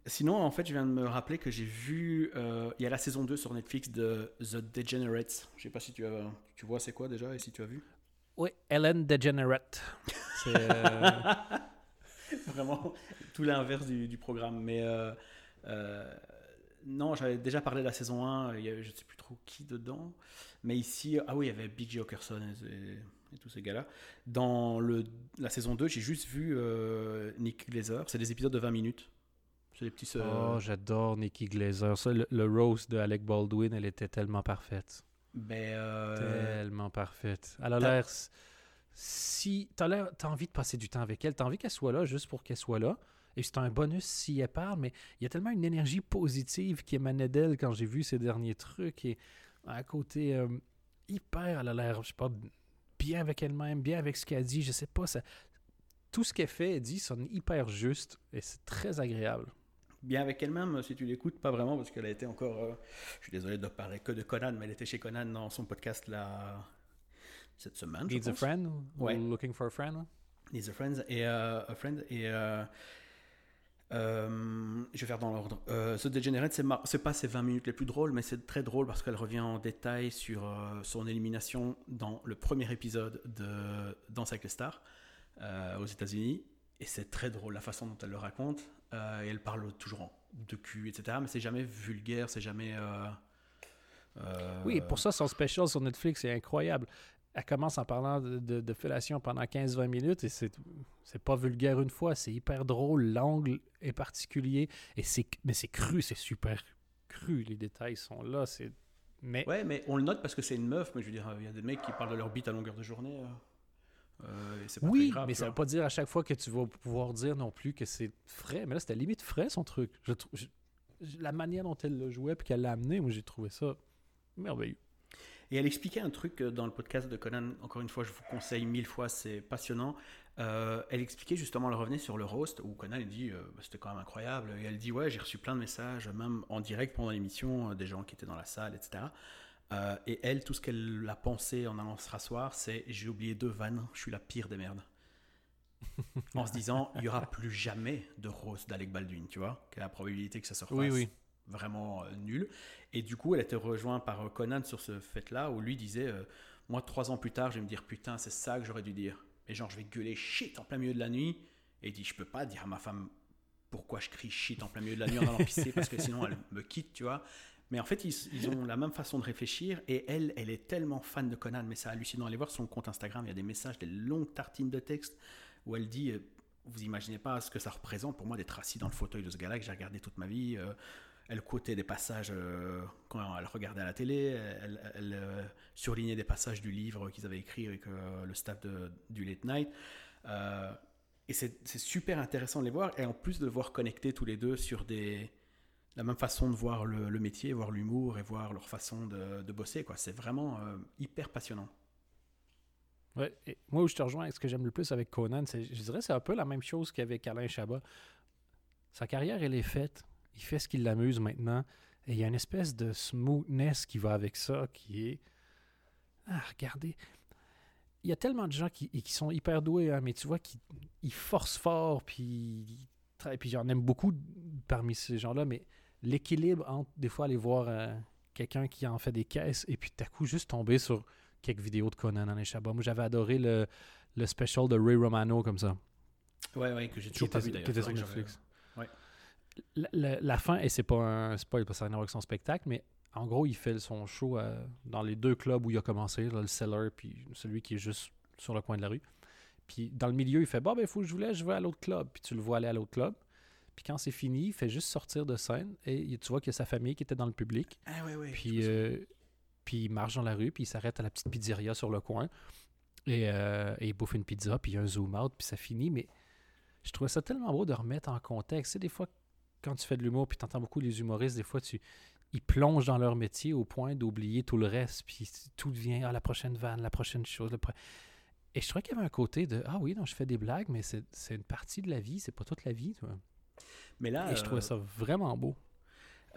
sinon, en fait, je viens de me rappeler que j'ai vu. euh, Il y a la saison 2 sur Netflix de The Degenerates. Je sais pas si tu, as, tu vois c'est quoi déjà et si tu as vu? Oui, Ellen DeGenerate. C'est, euh, [laughs] Vraiment tout l'inverse du, du programme. Mais non, j'avais déjà parlé de la saison 1. Il y avait, je ne sais plus trop qui dedans. Mais ici, ah oui, il y avait Big J. Okerson et, et tous ces gars-là. Dans le, la saison 2, j'ai juste vu euh, Nick Glazer. C'est des épisodes de 20 minutes. C'est des petits. euh, Oh, j'adore Nikki Glazer. Ça, le, le roast de Alec Baldwin, elle était tellement parfaite. ben, euh, Tellement parfaite. Elle a l'air. Si t'as l'air- t'as envie de passer du temps avec elle, t'as envie qu'elle soit là juste pour qu'elle soit là. Et c'est un bonus si elle parle, mais il y a tellement une énergie positive qui émanait d'elle quand j'ai vu ces derniers trucs. Et à côté, euh, hyper, elle a l'air, je sais pas, bien avec elle-même, bien avec ce qu'elle dit. Je sais pas, ça, tout ce qu'elle fait, elle dit, sonne hyper juste et c'est très agréable. bien avec elle-même, si tu l'écoutes, pas vraiment, parce qu'elle a été encore. euh, je suis désolé de parler que de Conan, mais elle était chez Conan dans son podcast là, cette semaine. je Needs a friend ou Ouais. Looking for a friend? Needs a friend et euh, a friend et euh, euh, je vais faire dans l'ordre. Euh, The Degenerate, c'est mar- pas ses 20 minutes les plus drôles, mais c'est très drôle parce qu'elle revient en détail sur euh, son élimination dans le premier épisode de Danse avec les stars euh, aux États-Unis. Et c'est très drôle la façon dont elle le raconte. Et elle parle toujours de cul, etc. Mais c'est jamais vulgaire, c'est jamais. Oui, pour ça, son special sur Netflix est incroyable. Elle commence en parlant de, de- de fellation pendant 15-20 minutes et c'est c'est pas vulgaire une fois, c'est hyper drôle, l'angle est particulier, et c'est mais c'est cru, c'est super cru. Les détails sont là. C'est mais Ouais, mais on le note parce que c'est une meuf. Mais je veux dire, il y a des mecs qui parlent de leur bite à longueur de journée. euh. Euh, et pas oui, grave, mais ça veut pas dire à chaque fois que tu vas pouvoir dire non plus que c'est frais. Mais là, c'était limite frais son truc. Je- je- la manière dont elle le jouait puis qu'elle l'a amené, moi j'ai trouvé ça merveilleux. Et elle expliquait un truc euh, dans le podcast de Conan, encore une fois, je vous conseille mille fois, c'est passionnant. Euh, elle expliquait justement, elle revenait sur le roast, où Conan il dit euh, Bah, c'était quand même incroyable. Et elle dit Ouais, j'ai reçu plein de messages, même en direct pendant l'émission, des gens qui étaient dans la salle, etc. Euh, et elle, tout ce qu'elle a pensé en allant se rasseoir, c'est J'ai oublié deux vannes, je suis la pire des merdes. [laughs] en se disant Il n'y aura plus jamais de roast d'Alec Baldwin, tu vois Quelle est la probabilité que ça se refasse Oui, oui. Vraiment euh, nul. Et du coup, elle été rejointe par euh, Conan sur ce fait-là, où lui disait euh, Moi, trois ans plus tard, je vais me dire Putain, c'est ça que j'aurais dû dire. Et genre, je vais gueuler shit en plein milieu de la nuit. Et il dit Je peux pas dire à ma femme pourquoi je crie shit en plein milieu de la nuit en allant pisser, parce que sinon elle me quitte, tu vois. Mais en fait, ils, ont la même façon de réfléchir. Et elle, elle est tellement fan de Conan, mais c'est hallucinant. Allez voir son compte Instagram, il y a des messages, des longues tartines de texte où elle dit Vous imaginez pas ce que ça représente pour moi d'être assis dans le fauteuil de ce gars-là que j'ai regardé toute ma vie. Elle quotait des passages euh, quand elle regardait à la télé. Elle, elle, euh, surlignait des passages du livre qu'ils avaient écrit avec euh, le staff de- du Late Night. Et c'est super intéressant de les voir. Et en plus de voir connectés tous les deux sur des, la même façon de voir le, métier, voir l'humour et voir leur façon de, de bosser. C'est vraiment hyper passionnant. Ouais, moi, où je te rejoins, ce que j'aime le plus avec Conan, je dirais c'est un peu la même chose qu'avec Alain Chabat. Sa carrière, elle est faite. Il fait ce qui l'amuse maintenant. Et il y a une espèce de smoothness qui va avec ça, qui est... Ah, regardez. Il y a tellement de gens qui, qui sont hyper doués, hein, mais tu vois, qui ils forcent fort, puis, tra- puis j'en aime beaucoup parmi ces gens-là, mais l'équilibre entre des fois aller voir euh, quelqu'un qui en fait des caisses et puis tout à coup juste tomber sur quelques vidéos de Conan dans les Chabat. Moi, j'avais adoré le, le special de Ray Romano comme ça. Ouais, ouais, que j'ai toujours pas vu d'ailleurs. qui était sur Netflix. Ouais. La, la- la fin, et c'est pas un spoil parce que ça n'a rien à voir avec son spectacle, mais en gros, il fait son show euh, dans les deux clubs où il a commencé, là, le Cellar puis celui qui est juste sur le coin de la rue. Puis dans le milieu, il fait Bon, ben, il faut que je voulais, je vais à l'autre club. Puis tu le vois aller à l'autre club. Puis quand c'est fini, il fait juste sortir de scène et tu vois qu'il y a sa famille qui était dans le public. Ah. Puis, euh, puis il marche dans la rue, puis il s'arrête à la petite pizzeria sur le coin. Et, euh, et il bouffe une pizza, puis il y a un zoom out, puis ça finit. Mais je trouvais ça tellement beau de remettre en contexte. Tu sais, des fois, quand tu fais de l'humour, puis tu entends beaucoup les humoristes, des fois, tu, ils plongent dans leur métier au point d'oublier tout le reste, puis tout devient ah, la prochaine vanne, la prochaine chose. le pro- Et je trouvais qu'il y avait un côté de Ah oui, non, je fais des blagues, mais c'est une partie de la vie, c'est pas toute la vie. tu vois. Mais là, Et je trouvais euh, ça vraiment beau.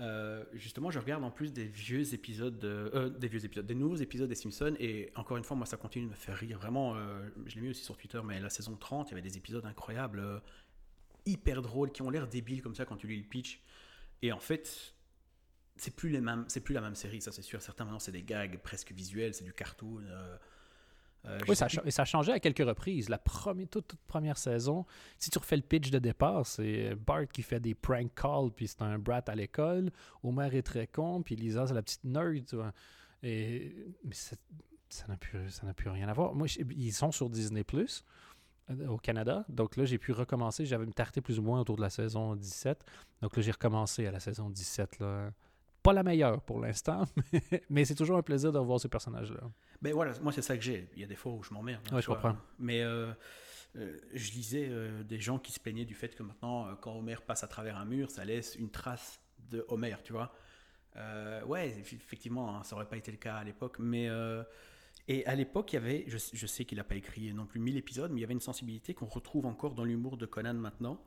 Euh, justement, je regarde en plus des vieux épisodes, de- euh, des vieux épisodes, des nouveaux épisodes des Simpsons, et encore une fois, moi, ça continue de me faire rire. Vraiment, euh, je l'ai mis aussi sur Twitter, mais la saison 30, il y avait des épisodes incroyables, hyper drôles, qui ont l'air débiles comme ça quand tu lis le pitch. Et en fait, c'est plus les mêmes, c'est plus la même série, ça c'est sûr. Certains maintenant, c'est des gags presque visuels, c'est du cartoon. euh, euh, Oui, ça, et ça a changé à quelques reprises. La première, toute, toute première saison, si tu refais le pitch de départ, c'est Bart qui fait des prank calls, puis c'est un brat à l'école. Homer est très con, puis Lisa, c'est la petite nerd. tu vois. Et, mais ça n'a plus, ça n'a plus rien à voir. Moi, je- ils sont sur Disney Plus au Canada. Donc là, j'ai pu recommencer. J'avais me tarté plus ou moins autour de la saison 17. Donc là, j'ai recommencé à la saison 17. Là. Pas la meilleure pour l'instant, [laughs] mais, mais c'est toujours un plaisir de revoir ce personnage-là. Ben voilà, moi c'est ça que j'ai. Il y a des fois où je m'emmerde. hein, tu je comprends. Mais euh, euh, je lisais euh, des gens qui se plaignaient du fait que maintenant, quand Homer passe à travers un mur, ça laisse une trace de Homer, tu vois. Ouais, eff- effectivement, hein, ça aurait pas été le cas à l'époque, mais et à l'époque, il y avait, je, sais qu'il n'a pas écrit non plus 1000 épisodes, mais il y avait une sensibilité qu'on retrouve encore dans l'humour de Conan maintenant,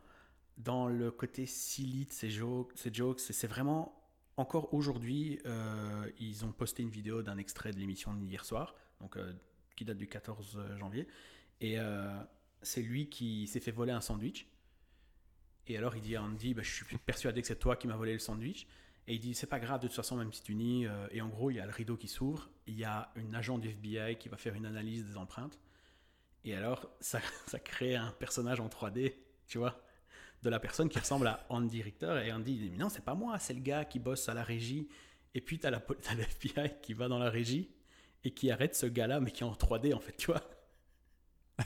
dans le côté silly de ses jokes, ses. C'est vraiment encore aujourd'hui, euh, ils ont posté une vidéo d'un extrait de l'émission d'hier soir, donc euh, qui date du 14 janvier, et euh, c'est lui qui s'est fait voler un sandwich. Et alors il dit à Andy, bah, je suis persuadé que c'est toi qui m'as volé le sandwich. Et il dit, c'est pas grave, de toute façon, même si tu nies. euh, et en gros, il y a le rideau qui s'ouvre, il y a une agent du FBI qui va faire une analyse des empreintes. Et alors, [laughs] ça, ça crée un personnage en 3D, tu vois, de la personne qui ressemble à Andy Richter. Et Andy dit, mais non, c'est pas moi, c'est le gars qui bosse à la régie. Et puis, t'as [laughs] le FBI qui va dans la régie et qui arrête ce gars-là, mais qui est en 3D, en fait, tu vois. [laughs]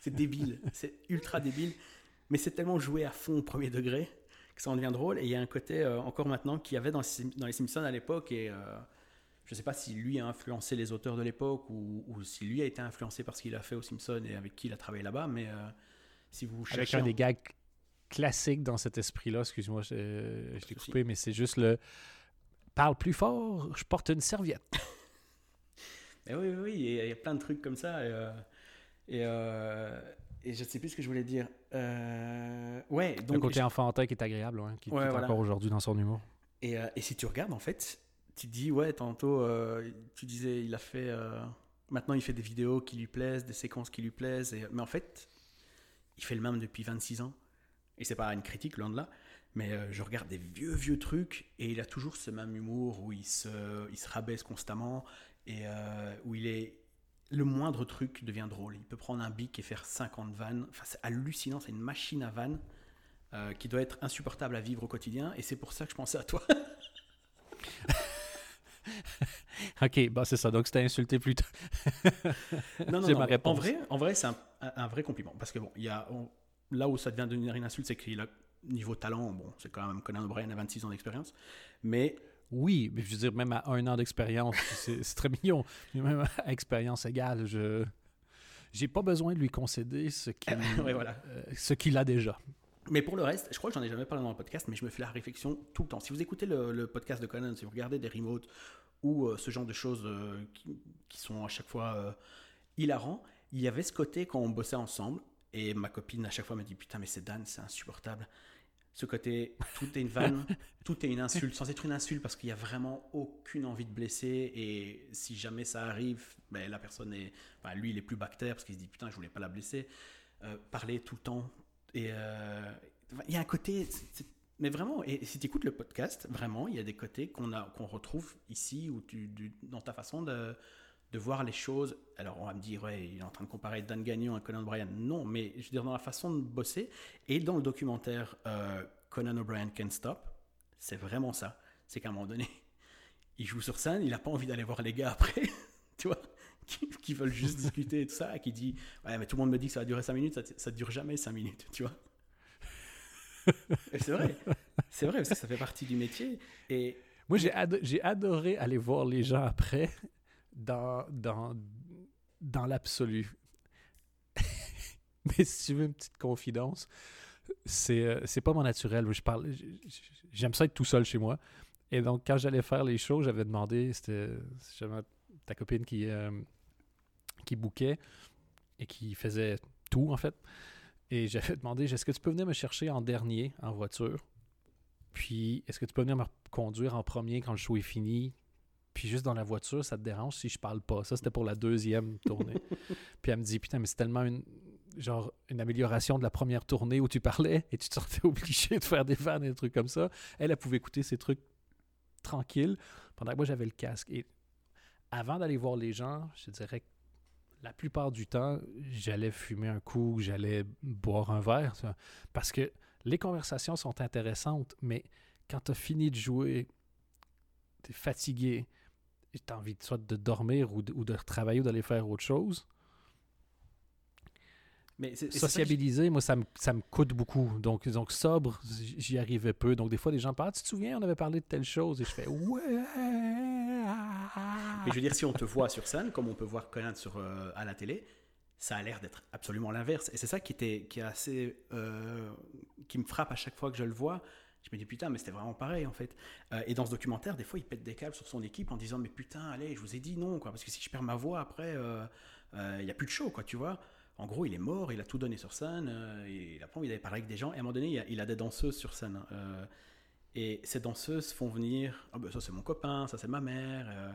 c'est débile, c'est ultra débile. Mais c'est tellement joué à fond au premier degré que ça en devient drôle. Et il y a un côté euh, encore maintenant qu'il y avait dans, dans les Simpsons à l'époque. Et euh, je ne sais pas si lui a influencé les auteurs de l'époque ou, ou si lui a été influencé par ce qu'il a fait aux Simpsons et avec qui il a travaillé là-bas. Mais euh, si vous Avec cherchez. un en- des gags classiques dans cet esprit-là, excuse-moi, je, je t'ai coupé, mais c'est juste le parle plus fort, je porte une serviette. [laughs] Eh oui, oui, oui, il y, a- il y a plein de trucs comme ça. Et, euh, et, euh, et je ne sais plus ce que je voulais dire. Euh, ouais, le donc. côté enfantin qui est agréable, ouais, qui, qui Ouais, est voilà. encore aujourd'hui dans son humour. Et, euh, et si tu regardes, en fait, tu te dis, ouais, tantôt, euh, tu disais, il a fait. euh, maintenant, il fait des vidéos qui lui plaisent, des séquences qui lui plaisent. et- mais en fait, il fait le même depuis 26 ans. Et c'est pas une critique, loin de là. Mais je regarde des vieux, vieux trucs et il a toujours ce même humour où il se, il se rabaisse constamment et où il est. Le moindre truc devient drôle. Il peut prendre un bic et faire 50 vannes. Enfin, c'est hallucinant, c'est une machine à vannes euh, qui doit être insupportable à vivre au quotidien. Et c'est pour ça que je pensais à toi. [laughs] Ok, bah c'est ça, donc c'était insulté plus tôt. Non, non, non, ma réponse. En vrai, en vrai c'est un, vrai compliment. Parce que bon, il y a, on- là où ça devient devenir une insulte, c'est qu'il a niveau talent, bon, c'est quand même Conan O'Brien a 26 ans d'expérience. Mais Oui, mais je veux dire, même à un an d'expérience, [laughs] c'est très mignon. Mais Même à expérience égale, je j'ai pas besoin de lui concéder ce qu'il [laughs] Ouais, voilà. euh, ce qu'il a déjà. Mais pour le reste, je crois que j'en ai jamais parlé dans le podcast, mais je me fais la réflexion tout le temps. Si vous écoutez le, le podcast de Conan, si vous regardez des remotes ou euh, ce genre de choses euh, qui, qui sont à chaque fois hilarants, il y avait ce côté quand on bossait ensemble, et ma copine à chaque fois me dit Putain, mais c'est Dan, c'est insupportable. Ce côté, tout est une vanne, [laughs] tout est une insulte, sans être une insulte, parce qu'il n'y a vraiment aucune envie de blesser, et si jamais ça arrive, ben, la personne est. Enfin, lui, il est plus bactère, parce qu'il se dit Putain, je voulais pas la blesser. Euh, parler tout le temps, et euh, il y a un côté, mais vraiment, et si tu écoutes le podcast, vraiment, il y a des côtés qu'on a, qu'on retrouve ici ou tu, du- dans ta façon de, de voir les choses. Alors on va me dire, ouais, il est en train de comparer Dan Gagnon à Conan O'Brien. Non, mais je veux dire dans la façon de bosser et dans le documentaire euh, Conan O'Brien Can't Stop, c'est vraiment ça. C'est qu'à un moment donné, [laughs] il joue sur scène, il n'a pas envie d'aller voir les gars après, [laughs] tu vois, [laughs] qui, qui veulent juste discuter et tout ça, et qui dit, ouais, mais tout le monde me dit que ça va durer 5 minutes, ça, ça dure jamais 5 minutes, tu vois. C'est vrai, c'est vrai, parce que ça fait partie du métier. Et Moi, j'ai ado- j'ai adoré aller voir les gens après dans, dans, dans l'absolu. [laughs] Mais si tu veux une petite confidence, c'est euh, c'est pas mon naturel. Je parle, j'aime ça être tout seul chez moi. Et donc, quand j'allais faire les shows, j'avais demandé, c'était j'avais ta copine qui, euh, qui bouquait et qui faisait tout, en fait. Et j'avais [laughs] demandé, est-ce que tu peux venir me chercher en dernier en voiture? Puis, est-ce que tu peux venir me conduire en premier quand le show est fini? Puis juste dans la voiture, ça te dérange si je parle pas. Ça, c'était pour la deuxième tournée. [laughs] Puis elle me dit, putain, mais c'est tellement une, genre, une amélioration de la première tournée où tu parlais et tu te sentais [laughs] obligé de faire des vannes et des trucs comme ça. Elle, elle pouvait écouter ces trucs tranquilles pendant que moi, j'avais le casque. Et avant d'aller voir les gens, je dirais que la plupart du temps, j'allais fumer un coup, j'allais boire un verre. ça. Parce que les conversations sont intéressantes, mais quand tu as fini de jouer, tu es fatigué, tu as envie de, soit de dormir ou de, ou de travailler ou d'aller faire autre chose. mais ça Sociabiliser, moi, ça me, ça me coûte beaucoup. Donc, donc sobre, j'y arrivais peu. Donc, des fois, les gens parlent, tu te souviens, on avait parlé de telle chose? Et je fais, [laughs] ouais. Mais je veux dire, si on te voit sur scène, comme on peut voir Conan sur, euh, à la télé, ça a l'air d'être absolument l'inverse. Et c'est ça qui, était, qui, est assez, euh, qui me frappe à chaque fois que je le vois. Je me dis, putain, mais c'était vraiment pareil, en fait. Euh, et dans ce documentaire, des fois, il pète des câbles sur son équipe en disant, mais putain, allez, je vous ai dit non, quoi. Parce que si je perds ma voix après, il n'y a plus de show, quoi, tu vois. En gros, il est mort, il a tout donné sur scène, euh, il a pas envie d'aller parler avec des gens. Et à un moment donné, il a, des danseuses sur scène. hein. Euh, et ces danseuses font venir, ah ben ça c'est mon copain, ça c'est ma mère. euh,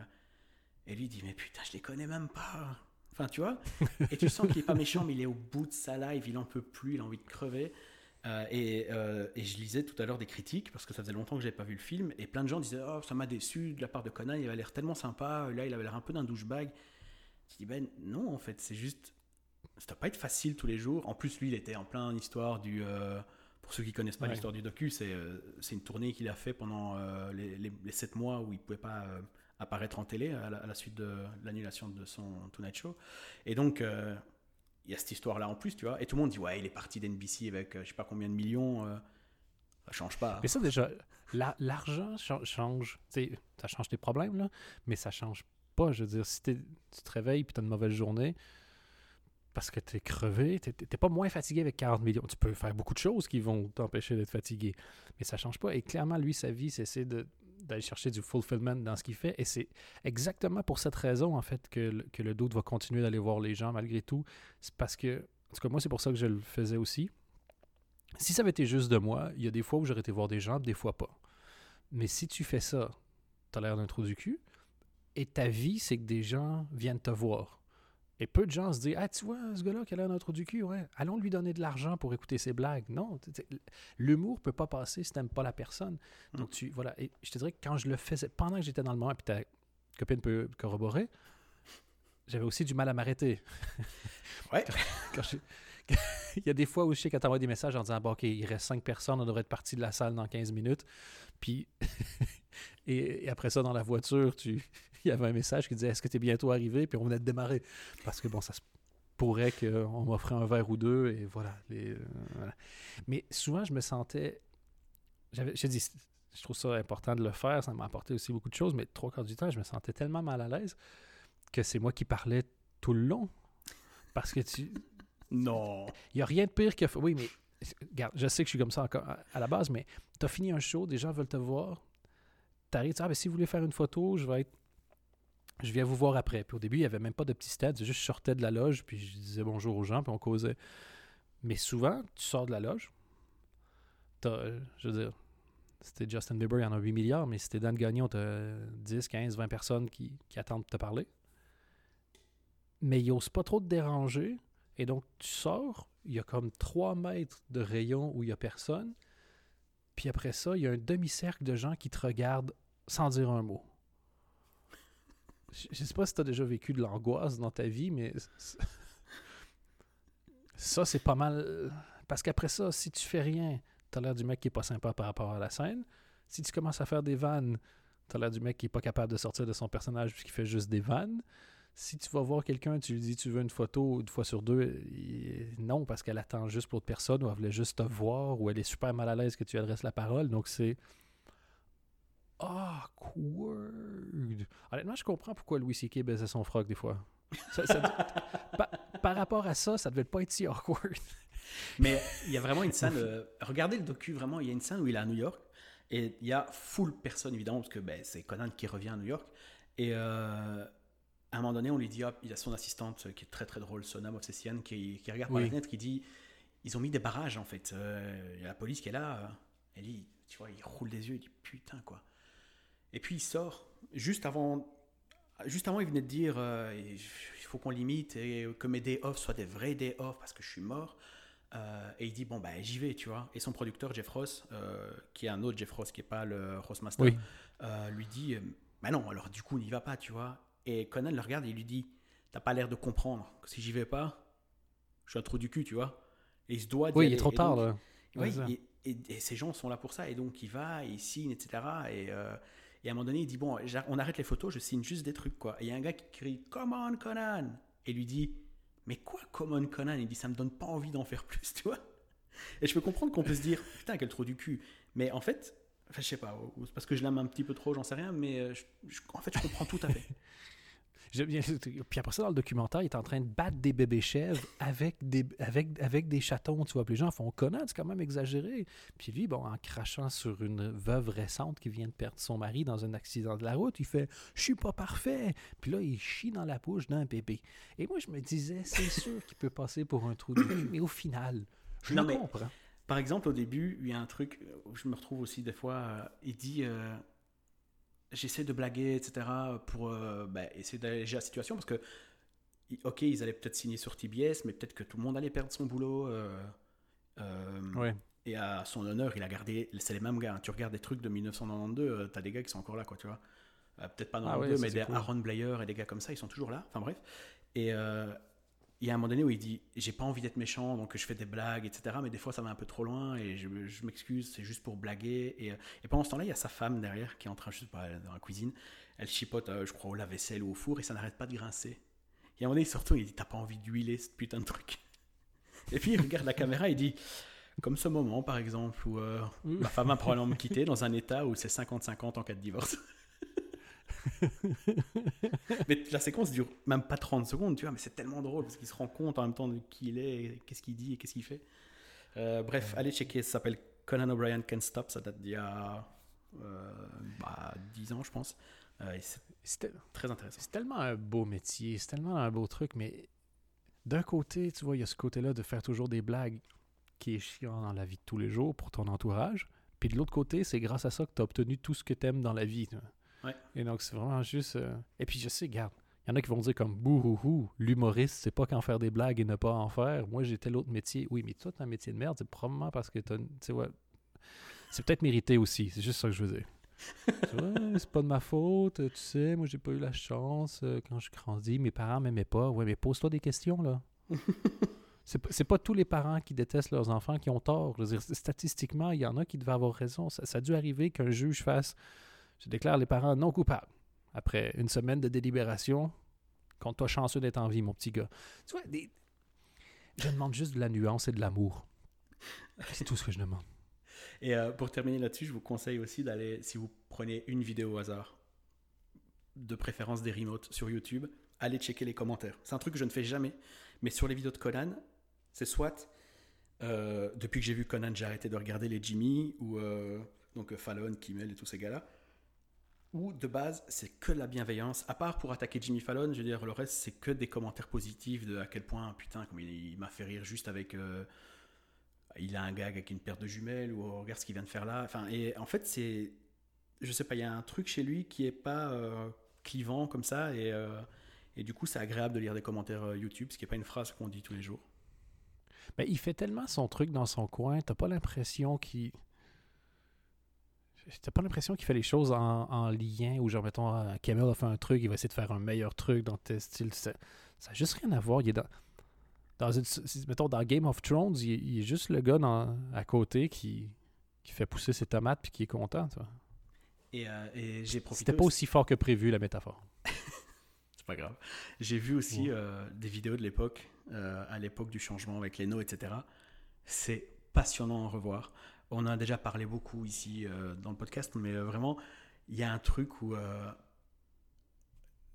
et lui dit, mais putain, je les connais même pas. Enfin, tu vois Et tu sens qu'il est pas méchant, mais il est au bout de sa life, il en peut plus, il a envie de crever. Euh, et, euh, et je lisais tout à l'heure des critiques, parce que ça faisait longtemps que j'avais pas vu le film, et plein de gens disaient, oh, ça m'a déçu de la part de Conan, il avait l'air tellement sympa, là, il avait l'air un peu d'un douchebag. Je dis, ben non, en fait, c'est juste. Ça doit pas être facile tous les jours. En plus, lui, il était en plein histoire du. euh, pour ceux qui connaissent pas Ouais. l'histoire du docu, c'est une tournée qu'il a fait pendant les, les, les sept mois où il pouvait pas apparaître en télé à la, à la suite de l'annulation de son Tonight Show. Et donc, il y a cette histoire-là en plus, tu vois. Et tout le monde dit, ouais, il est parti d'NBC avec euh, je sais pas combien de millions. euh. Ça change pas. Mais ça, déjà, la- l'argent cha- change. Ça change tes problèmes, là, mais ça change pas. Je veux dire, si tu te réveilles et tu as une mauvaise journée parce que tu es crevé, tu n'es pas moins fatigué avec 40 millions. Tu peux faire beaucoup de choses qui vont t'empêcher d'être fatigué, mais ça change pas. Et clairement, lui, sa vie, c'est de d'aller chercher du fulfillment dans ce qu'il fait. Et c'est exactement pour cette raison, en fait, que, le- doute va continuer d'aller voir les gens malgré tout. C'est parce que, en tout cas, moi, c'est pour ça que je le faisais aussi. Si ça avait été juste de moi, il y a des fois où j'aurais été voir des gens, des fois pas. Mais si tu fais ça, tu as l'air d'un trou du cul, et ta vie, c'est que des gens viennent te voir. Et peu de gens se disent Ah, tu vois, ce gars-là qui a l'air d'un trou du cul, ouais, allons lui donner de l'argent pour écouter ses blagues. Non, l'humour peut pas passer si t'aimes pas la personne. Donc, tu, voilà. Et je te dirais que quand je le faisais, pendant que j'étais dans le moment, puis ta copine peut corroborer, j'avais aussi du mal à m'arrêter. Ouais. [laughs] Quand je- [laughs] il y a des fois où je sais quand t'envoies des messages en disant bon, OK, il reste 5 personnes, on devrait être parti de la salle dans 15 minutes. Puis, [laughs] et, après ça, dans la voiture, tu, [laughs] il y avait un message qui disait Est-ce que tu es bientôt arrivé? Puis on venait de démarrer. Parce que bon, ça se pourrait qu'on m'offrait un verre ou deux, et voilà, euh. Mais souvent, je me sentais. J'ai dit, je trouve ça important de le faire, ça m'a apporté aussi beaucoup de choses, mais trois quarts du temps, je me sentais tellement mal à l'aise que c'est moi qui parlais tout le long. Parce que tu. Non. Il n'y a rien de pire que. Oui, mais. Regarde, je sais que je suis comme ça encore à, la base, mais tu as fini un show, des gens veulent te voir. Tu arrives, ah, ben, si vous voulez faire une photo, je vais être. Je viens vous voir après. Puis au début, il n'y avait même pas de petit stade. Juste je sortais de la loge, puis je disais bonjour aux gens, puis on causait. Mais souvent, tu sors de la loge. T'as, euh, je veux dire, c'était Justin Bieber, il y en a 8 milliards, mais c'était Dan Gagnon, tu as 10, 15, 20 personnes qui, qui attendent de te parler. Mais ils n'osent pas trop te déranger. Et donc, tu sors, il y a comme 3 mètres de rayon où il n'y a personne. Puis après ça, il y a un demi-cercle de gens qui te regardent sans dire un mot. Je ne sais pas si tu as déjà vécu de l'angoisse dans ta vie, mais ça, c'est pas mal. Parce qu'après ça, si tu fais rien, tu as l'air du mec qui est pas sympa par rapport à la scène. Si tu commences à faire des vannes, tu as l'air du mec qui est pas capable de sortir de son personnage puisqu'il fait juste des vannes. Si tu vas voir quelqu'un, tu lui dis tu veux une photo une fois sur deux, non, parce qu'elle attend juste pour autre personne ou elle voulait juste te voir ou elle est super mal à l'aise que tu adresses la parole. Donc c'est awkward. Honnêtement, je comprends pourquoi Louis C.K. baisait son froc des fois. [laughs] Par rapport à ça, ça devait pas être si awkward. Mais il y a vraiment une scène. euh, regardez le docu, vraiment, il y a une scène où il est à New York. Et il y a full personne, évidemment, parce que ben, c'est Conan qui revient à New York. Et euh, à un moment donné, on lui dit hop, il y a son assistante euh, qui est très très drôle, Sona Movsesian, qui, qui regarde par la fenêtre, qui dit ils ont mis des barrages en fait. Il y a la police qui est là. euh, elle dit, tu vois, il roule des yeux, il dit putain quoi. Et puis il sort, juste avant, juste avant, il venait de dire euh, il faut qu'on limite et que mes day off soient des vrais day off parce que je suis mort. Euh, et il dit bon bah j'y vais tu vois et son producteur Jeff Ross euh, qui est un autre Jeff Ross qui est pas le Ross Master Oui. euh, lui dit bah non alors du coup n'y va pas tu vois et Conan le regarde et il lui dit t'as pas l'air de comprendre que si j'y vais pas je suis un trou du cul tu vois et il se doit Oui, il est trop Et tard donc- Ouais, et, et- et ces gens sont là pour ça, et donc il va, il signe, etc. Et, euh, et à un moment donné, il dit Bon, on arrête les photos, je signe juste des trucs, quoi. Et il y a un gars qui crie Come on, Conan Et lui dit Mais quoi, Come on, Conan? Il dit Ça me donne pas envie d'en faire plus, [laughs] tu vois. Et je peux comprendre qu'on peut se dire Putain, quel trou du cul. Mais en fait, enfin, je sais pas, ou c'est parce que je l'aime un petit peu trop, j'en sais rien, mais euh, je- je- en fait, je comprends tout à fait. [laughs] Puis après ça, dans le documentaire, il est en train de battre des bébés chèvres avec des, avec, avec des chatons, tu vois. Puis les gens font Conan, c'est quand même exagéré. Puis lui, bon, en crachant sur une veuve récente qui vient de perdre son mari dans un accident de la route, il fait Je suis pas parfait. Puis là, il chie dans la bouche d'un bébé. Et moi, je me disais C'est sûr qu'il peut passer pour un trou du cul, mais au final, je Non, le mais- comprends. Par exemple, au début, il y a un truc où je me retrouve aussi des fois. euh, il dit euh, J'essaie de blaguer, etc., pour euh, bah, essayer d'alléger la situation parce que, ok, ils allaient peut-être signer sur TBS, mais peut-être que tout le monde allait perdre son boulot. euh, Ouais. Et à son honneur, il a gardé. C'est les mêmes gars. hein. Tu regardes des trucs de 1992, euh, t'as des gars qui sont encore là, quoi, tu vois. Peut-être pas Ah 92, ouais, ça, mais des cool. Aaron Blair et des gars comme ça, ils sont toujours là. Enfin bref. Et il y a un moment donné où il dit J'ai pas envie d'être méchant, donc je fais des blagues, etc. Mais des fois, ça va un peu trop loin et je, je m'excuse, c'est juste pour blaguer. Et, euh, et pendant ce temps-là, il y a sa femme derrière qui est en train, je sais pas, dans la cuisine. Elle chipote, euh, je crois, au lave-vaisselle ou au four et ça n'arrête pas de grincer. Et à un moment donné, surtout, il dit T'as pas envie d'huiler ce putain de truc [laughs] Et puis il regarde la caméra et dit Comme ce moment, par exemple, où euh, ma femme va probablement me quitter dans un état où c'est 50-50 en cas de divorce. [laughs] mais la séquence dure même pas 30 secondes, tu vois, mais c'est tellement drôle parce qu'il se rend compte en même temps de qui il est, qu'est-ce qu'il dit et qu'est-ce qu'il fait. Euh, bref, allez checker, ça s'appelle Conan O'Brien Can't Stop, ça date d'il y a euh, bah, 10 ans, je pense. Euh, C'était très intéressant. c'est tellement un beau métier, c'est tellement un beau truc, mais d'un côté, tu vois, il y a ce côté-là de faire toujours des blagues qui est chiant dans la vie de tous les jours pour ton entourage. Puis de l'autre côté, c'est grâce à ça que tu as obtenu tout ce que tu aimes dans la vie. tu vois. Ouais. Et donc, c'est vraiment juste. euh, Et puis, je sais, regarde, il y en a qui vont dire comme bouhouhou, l'humoriste, c'est pas qu'en faire des blagues et ne pas en faire. Moi, j'ai tel autre métier. Oui, mais toi, t'as un métier de merde, c'est probablement parce que t'as. Tu sais, ouais. C'est peut-être mérité aussi, c'est juste ça que je veux dire. [laughs] Tu vois, c'est pas de ma faute, tu sais, moi, j'ai pas eu la chance euh, quand je grandis, mes parents m'aimaient pas. Ouais, mais pose-toi des questions, là. [laughs] C'est pas- c'est pas tous les parents qui détestent leurs enfants qui ont tort. Je veux dire, statistiquement, il y en a qui devaient avoir raison. Ça, ça a dû arriver qu'un juge fasse Je déclare les parents non coupables. Après une semaine de délibération, compte toi chanceux d'être en vie, mon petit gars. Je demande juste de la nuance et de l'amour. C'est tout ce que je demande. Et euh, pour terminer là-dessus, je vous conseille aussi d'aller, si vous prenez une vidéo au hasard, de préférence des remotes sur YouTube, allez checker les commentaires. C'est un truc que je ne fais jamais, mais sur les vidéos de Conan, c'est soit, euh, depuis que j'ai vu Conan, j'ai arrêté de regarder les Jimmy, ou euh, donc Fallon, Kimmel et tous ces gars-là, ou de base, c'est que de la bienveillance. À part pour attaquer Jimmy Fallon, je veux dire, le reste, c'est que des commentaires positifs de à quel point, putain, comme il, m'a fait rire juste avec. euh, il a un gag avec une paire de jumelles, ou oh, regarde ce qu'il vient de faire là. Enfin, et en fait, c'est. Je sais pas, il y a un truc chez lui qui est pas euh, clivant comme ça, et, euh, et du coup, c'est agréable de lire des commentaires YouTube, ce qui n'est pas une phrase qu'on dit tous les jours. Mais il fait tellement son truc dans son coin, t'as pas l'impression qu'il. T'as pas l'impression qu'il fait les choses en, en lien ou genre, mettons, Kamel a fait un truc, il va essayer de faire un meilleur truc dans tel style. Ça ça a juste rien à voir. Il est dans. dans une- mettons, dans Game of Thrones, il, il est juste le gars dans- à côté qui, qui fait pousser ses tomates puis qui est content. tu vois. Et, euh, et j'ai profité. C'était pas aussi- fort que prévu, la métaphore. [laughs] C'est pas grave. J'ai vu aussi Ouais. euh, des vidéos de l'époque, euh, à l'époque du changement avec les no, etc. C'est passionnant à revoir. On en a déjà parlé beaucoup ici euh, dans le podcast, mais euh, vraiment, il y a un truc où. euh,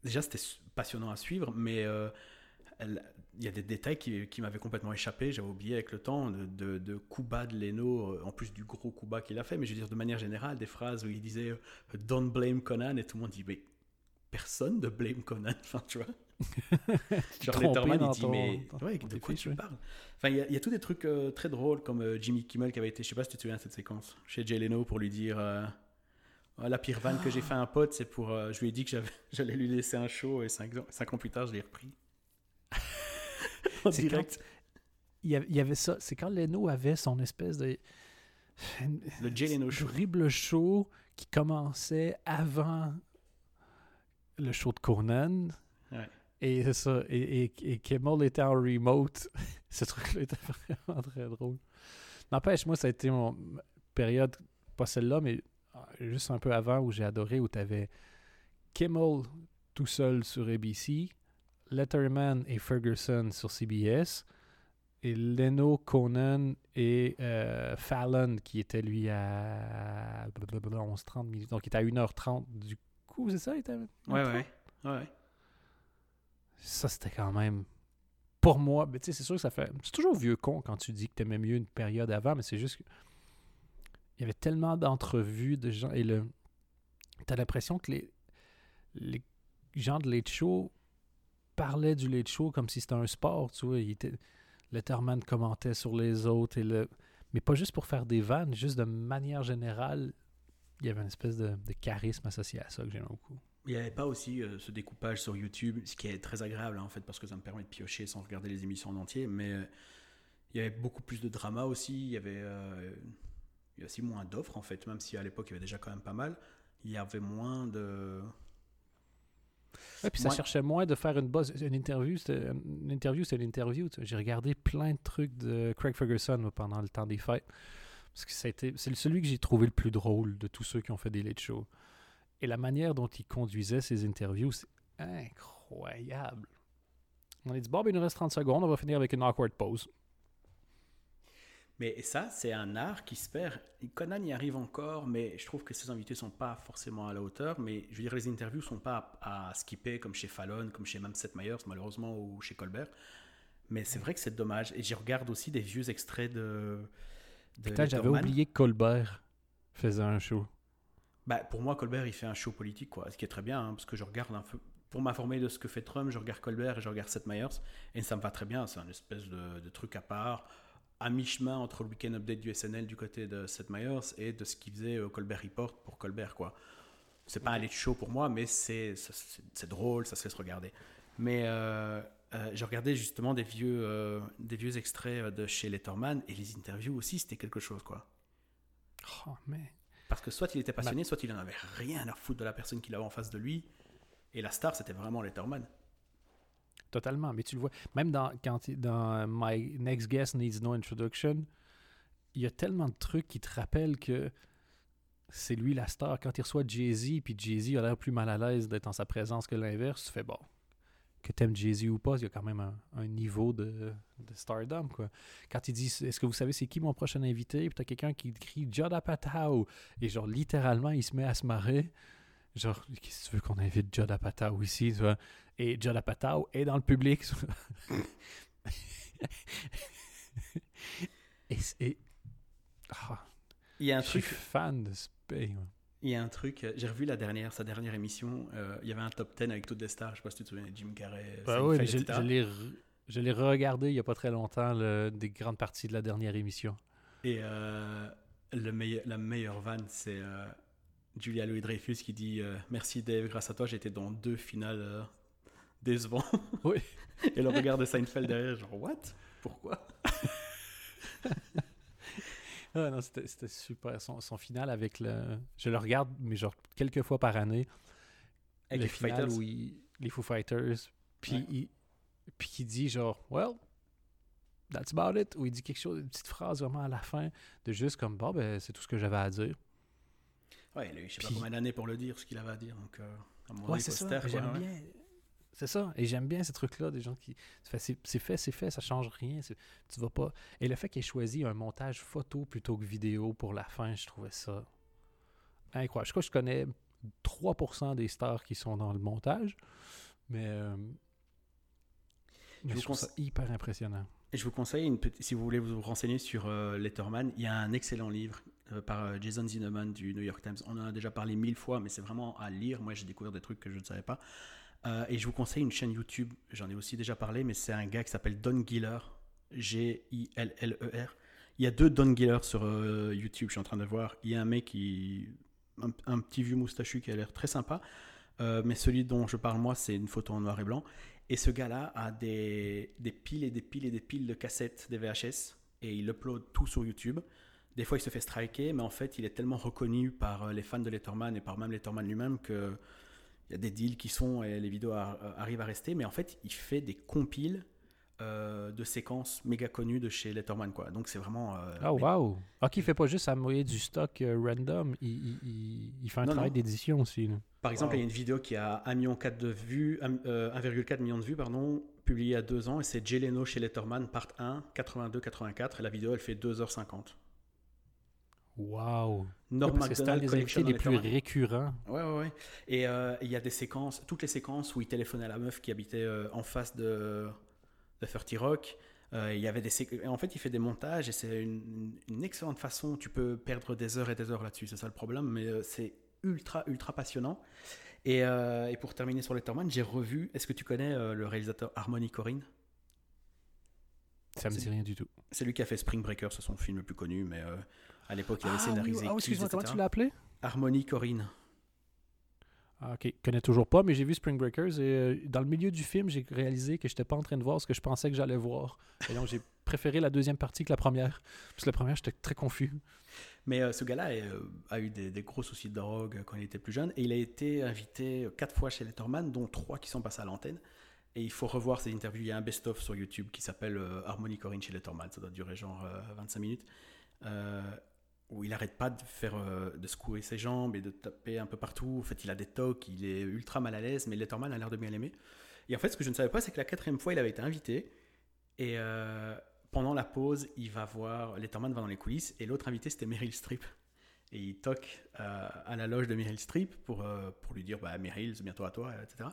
déjà, c'était passionnant à suivre, mais il y a des détails qui, m'avaient complètement échappé. J'avais oublié avec le temps de, de, de Leno, en plus du gros coup bas qu'il a fait, mais je veux dire, de manière générale, des phrases où il disait Don't blame Conan, et tout le monde dit Mais personne de blame Conan. [laughs] Enfin, tu vois. Genre Letterman, il dit ton- mais ouais, de quoi tu oui. parles? Enfin, il y, a- il y a tous des trucs euh, très drôles comme euh, Jimmy Kimmel qui avait été, je sais pas si tu te souviens de cette séquence, chez Jay Leno pour lui dire euh, Ah, la pire vanne que j'ai fait à un pote, c'est pour, je lui ai dit que [laughs] j'allais lui laisser un show et cinq, ans- cinq ans plus tard, je l'ai repris. [laughs] en direct. Il y avait, il y avait ça. C'est quand Leno avait son espèce de. Le Jay Leno show. horrible show qui commençait avant le show de Conan. Ouais. Et ça. Et, et, Kimmel était en remote. [laughs] Ce truc-là était vraiment très drôle. N'empêche, moi, ça a été mon période, pas celle-là, mais ah, juste un peu avant où j'ai adoré, où tu avais Kimmel tout seul sur ABC, Letterman et Ferguson sur CBS, et Leno, Conan et euh, Fallon qui était lui à 11-30 minutes. Donc il était à 1h30 du coup, c'est ça? Était Ouais, 1h30? ouais. ouais. Ça, c'était quand même. Pour moi, ben, tu sais, c'est sûr que ça fait. C'est toujours vieux con quand tu dis que t'aimais mieux une période avant, mais c'est juste que. Il y avait tellement d'entrevues de gens et le. T'as l'impression que les, les gens de Late Show parlaient du Late Show comme si c'était un sport, tu vois. Il était... Letterman commentait sur les autres et le. Mais pas juste pour faire des vannes, juste de manière générale, il y avait une espèce de, de charisme associé à ça que j'aime beaucoup. Il n'y avait pas aussi euh, ce découpage sur YouTube, ce qui est très agréable hein, en fait, parce que ça me permet de piocher sans regarder les émissions en entier. Mais euh, il y avait beaucoup plus de drama aussi. Il y avait, euh, il y a aussi moins d'offres en fait, même si à l'époque il y avait déjà quand même pas mal. Il y avait moins de. Ouais, puis ça cherchait moins de faire une buzz. Une interview, une interview, c'est une interview. J'ai regardé plein de trucs de Craig Ferguson pendant le temps des fêtes. Parce que c'est celui que j'ai trouvé le plus drôle de tous ceux qui ont fait des late shows. Et la manière dont il conduisait ses interviews, c'est incroyable. On a dit, bon, ben, il nous reste 30 secondes, on va finir avec une awkward pause. Mais ça, c'est un art qui se perd. Conan y arrive encore, mais je trouve que ses invités sont pas forcément à la hauteur. Mais je veux dire, les interviews sont pas à, skipper comme chez Fallon, comme chez même Seth Meyers, malheureusement, ou chez Colbert. Mais c'est vrai que c'est dommage. Et je regarde aussi des vieux extraits de. de Putain, j'avais oublié que Colbert faisait un show. Bah, pour moi, Colbert, il fait un show politique, quoi. Ce qui est très bien, hein, parce que je regarde un peu. Pour m'informer de ce que fait Trump, je regarde Colbert et je regarde Seth Meyers. Et ça me va très bien. C'est un espèce de, de truc à part à mi-chemin entre le week-end update du SNL du côté de Seth Meyers et de ce qu'il faisait au Colbert Report pour Colbert, quoi. C'est pas un late show pour moi, mais c'est, c'est, drôle, ça se laisse regarder. Mais euh, euh, j'ai regardé justement des vieux, euh, des vieux extraits de chez Letterman et les interviews aussi, c'était quelque chose, quoi. Oh, mais... Parce que soit il était passionné, soit il en avait rien à foutre de la personne qu'il avait en face de lui. Et la star, c'était vraiment Letterman. Totalement. Mais tu le vois, même dans, quand, dans My Next Guest Needs No Introduction, il y a tellement de trucs qui te rappellent que c'est lui la star. Quand il reçoit Jay-Z, puis Jay-Z a l'air plus mal à l'aise d'être en sa présence que l'inverse, tu fais bon. Que t'aimes Jay-Z ou pas, il y a quand même un, niveau de, de, stardom, quoi. Quand il dit Est-ce que vous savez c'est qui mon prochain invité? Puis t'as quelqu'un qui crie Joda Patao. Et genre, littéralement, il se met à se marrer. Genre, qu'est-ce que tu veux qu'on invite Joda Patao ici tu vois? et Judd Apatow est dans le public. [laughs] et, il y a un truc. fan de ce pays. Il y a un truc, j'ai revu la dernière, sa dernière émission, euh, il y avait un top 10 avec toutes les stars, je sais pas si tu te souviens, Jim Carrey. Bah oui, je, je l'ai regardé il y a pas très longtemps, des grandes parties de la dernière émission. Et euh, le meilleur, la meilleure vanne, c'est euh, Julia Louis-Dreyfus qui dit Merci Dave, grâce à toi, j'étais dans deux finales décevant. Oui. [laughs] Et le regard de Seinfeld derrière, genre, what? Pourquoi? [laughs] ah non, c'était super. Son, son, final avec le. Je le regarde, mais genre quelques fois par année. Avec le les final Fighters? où les Foo Fighters. Puis il, puis il dit genre, well, that's about it. Ou il dit quelque chose, une petite phrase vraiment à la fin, de juste comme, bon, ben, c'est tout ce que j'avais à dire. Ouais, il a eu je sais pas combien d'années pour le dire, ce qu'il avait à dire. Donc, euh, ouais, c'est ça. J'aime bien. C'est ça. Et j'aime bien ces trucs-là, des gens qui. C'est fait, c'est fait, ça change rien. Tu vas pas. Et le fait qu'il ait choisi un montage photo plutôt que vidéo pour la fin, je trouvais ça incroyable. Je crois que je connais 3% des stars qui sont dans le montage, mais. Euh, je, trouve ça hyper impressionnant. Et je vous conseille, une petite, si vous voulez vous renseigner sur euh, Letterman, il y a un excellent livre euh, par Jason Zinnemann du New York Times. On en a déjà parlé mille fois, mais c'est vraiment à lire. Moi, j'ai découvert des trucs que je ne savais pas. Euh, et je vous conseille une chaîne YouTube, j'en ai aussi déjà parlé, mais c'est un gars qui s'appelle Don Giller, G-I-L-L-E-R. Il y a deux Don Giller sur euh, YouTube, je suis en train de voir. Il y a un mec qui. Un, petit vieux moustachu qui a l'air très sympa. Euh, mais celui dont je parle moi, c'est une photo en noir et blanc. Et ce gars-là a des, des, piles et des piles et des piles de cassettes, des VHS, et il upload tout sur YouTube. Des fois, il se fait striker, mais en fait, il est tellement reconnu par les fans de Letterman et par même Letterman lui-même que il y a des deals qui sont et les vidéos arrivent à rester, mais en fait, il fait des compiles euh, de séquences méga connues de chez Letterman, quoi. Donc c'est vraiment. Euh, ah, waouh! Ah, qui fait pas juste à mouiller du stock euh, random, il, il, fait un travail d'édition aussi. Par exemple, il y a une vidéo qui a 1,4 million de vues, 1,4 million de vues, pardon, publiée il y a deux ans, et c'est Jay Leno chez Letterman, part 1, 82-84, et la vidéo elle fait 2h50. Wow! Norm c'est un des invités les plus récurrents. Ouais, ouais, ouais. Et euh, il y a des séquences, toutes les séquences où il téléphonait à la meuf qui habitait euh, en face de, de 30 Rock. Euh, il y avait des en fait, il fait des montages et c'est une, une, excellente façon. Tu peux perdre des heures et des heures là-dessus, c'est ça le problème, mais c'est ultra, ultra passionnant. Et, et, pour terminer sur Letterman, j'ai revu. Est-ce que tu connais le réalisateur Harmony Corinne Ça me dit rien du tout. C'est lui qui a fait Spring Breaker, c'est son film le plus connu, mais à l'époque, il avait ah, scénarisé. ah, excuse-moi, comment tu l'as appelé? Harmonie Corinne. Ah, ok, je connais toujours pas, mais j'ai vu Spring Breakers et euh, dans le milieu du film, j'ai réalisé que je n'étais pas en train de voir ce que je pensais que j'allais voir. Et donc, j'ai [laughs] préféré la deuxième partie que la première. Parce que la première, j'étais très confus. Mais euh, ce gars-là euh, a eu des, gros soucis de drogue quand il était plus jeune et il a été invité quatre fois chez Letterman, dont trois qui sont passés à l'antenne. Et il faut revoir ces interviews. Il y a un best-of sur YouTube qui s'appelle Harmonie Corinne chez Letterman. Ça doit durer genre 25 minutes où il arrête pas de faire euh, de secouer ses jambes et de taper un peu partout. En fait, il a des tocs, il est ultra mal à l'aise, mais Letterman a l'air de bien l'aimer. Et en fait, ce que je ne savais pas, c'est que la quatrième fois, il avait été invité et euh, pendant la pause, il va voir, Letterman va dans les coulisses et l'autre invité c'était Meryl Streep. Et il toque euh, à la loge de Meryl Streep pour, pour lui dire bah, Meryl, c'est bientôt à toi, etc.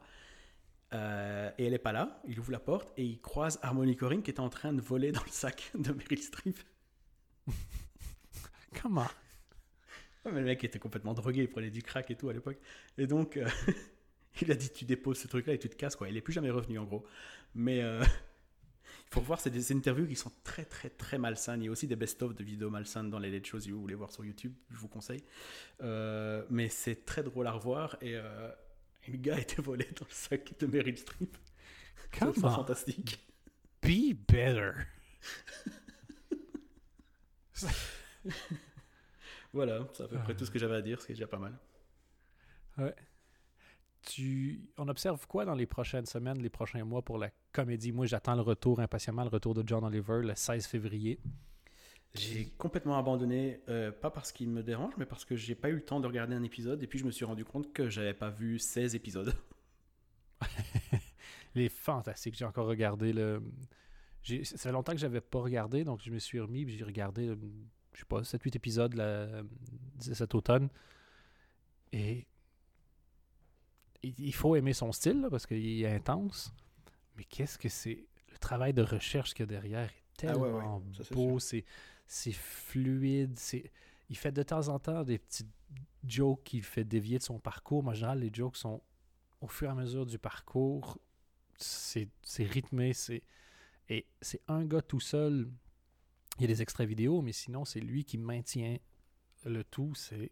Et elle n'est pas là, il ouvre la porte et il croise Harmony Corrine qui était en train de voler dans le sac de Meryl Streep. [laughs] Comment Ouais, mais le mec était complètement drogué, il prenait du crack et tout à l'époque. Et donc, euh, [laughs] il a dit tu déposes ce truc-là et tu te casses, quoi. Il est plus jamais revenu en gros. Mais euh, il [laughs] faut voir, c'est des interviews qui sont très très très malsaines. Il y a aussi des best-of de vidéos malsaines dans les late shows si vous voulez voir sur YouTube, je vous conseille. Euh, mais c'est très drôle à revoir et, euh, le gars a été volé dans le sac de Meryl Streep. C'est fantastique. Be better. [laughs] Voilà, c'est à peu près tout ce que j'avais à dire, ce qui est déjà pas mal. Tu... On observe quoi dans les prochaines semaines, les prochains mois pour la comédie? Moi, j'attends le retour impatiemment, le retour de John Oliver le 16 février. J'ai complètement abandonné, euh, pas parce qu'il me dérange, mais parce que j'ai pas eu le temps de regarder un épisode et puis je me suis rendu compte que j'avais pas vu 16 épisodes. [laughs] Il est fantastique. J'ai encore regardé le. Ça fait longtemps que j'avais pas regardé, donc je me suis remis j'ai regardé, euh, je sais pas, 7-8 épisodes la- cet automne. Et il faut aimer son style là, parce qu'il est intense. Mais qu'est-ce que c'est? Le travail de recherche qu'il y a derrière est Ah ouais, tellement ouais, ça, c'est beau. C'est c'est fluide. c'est Il fait de temps en temps des petites jokes qui fait dévier de son parcours. Mais en général, les jokes sont au fur et à mesure du parcours. C'est c'est rythmé. c'est Et c'est un gars tout seul. Il y a des extraits vidéo, mais sinon, c'est lui qui maintient le tout. C'est.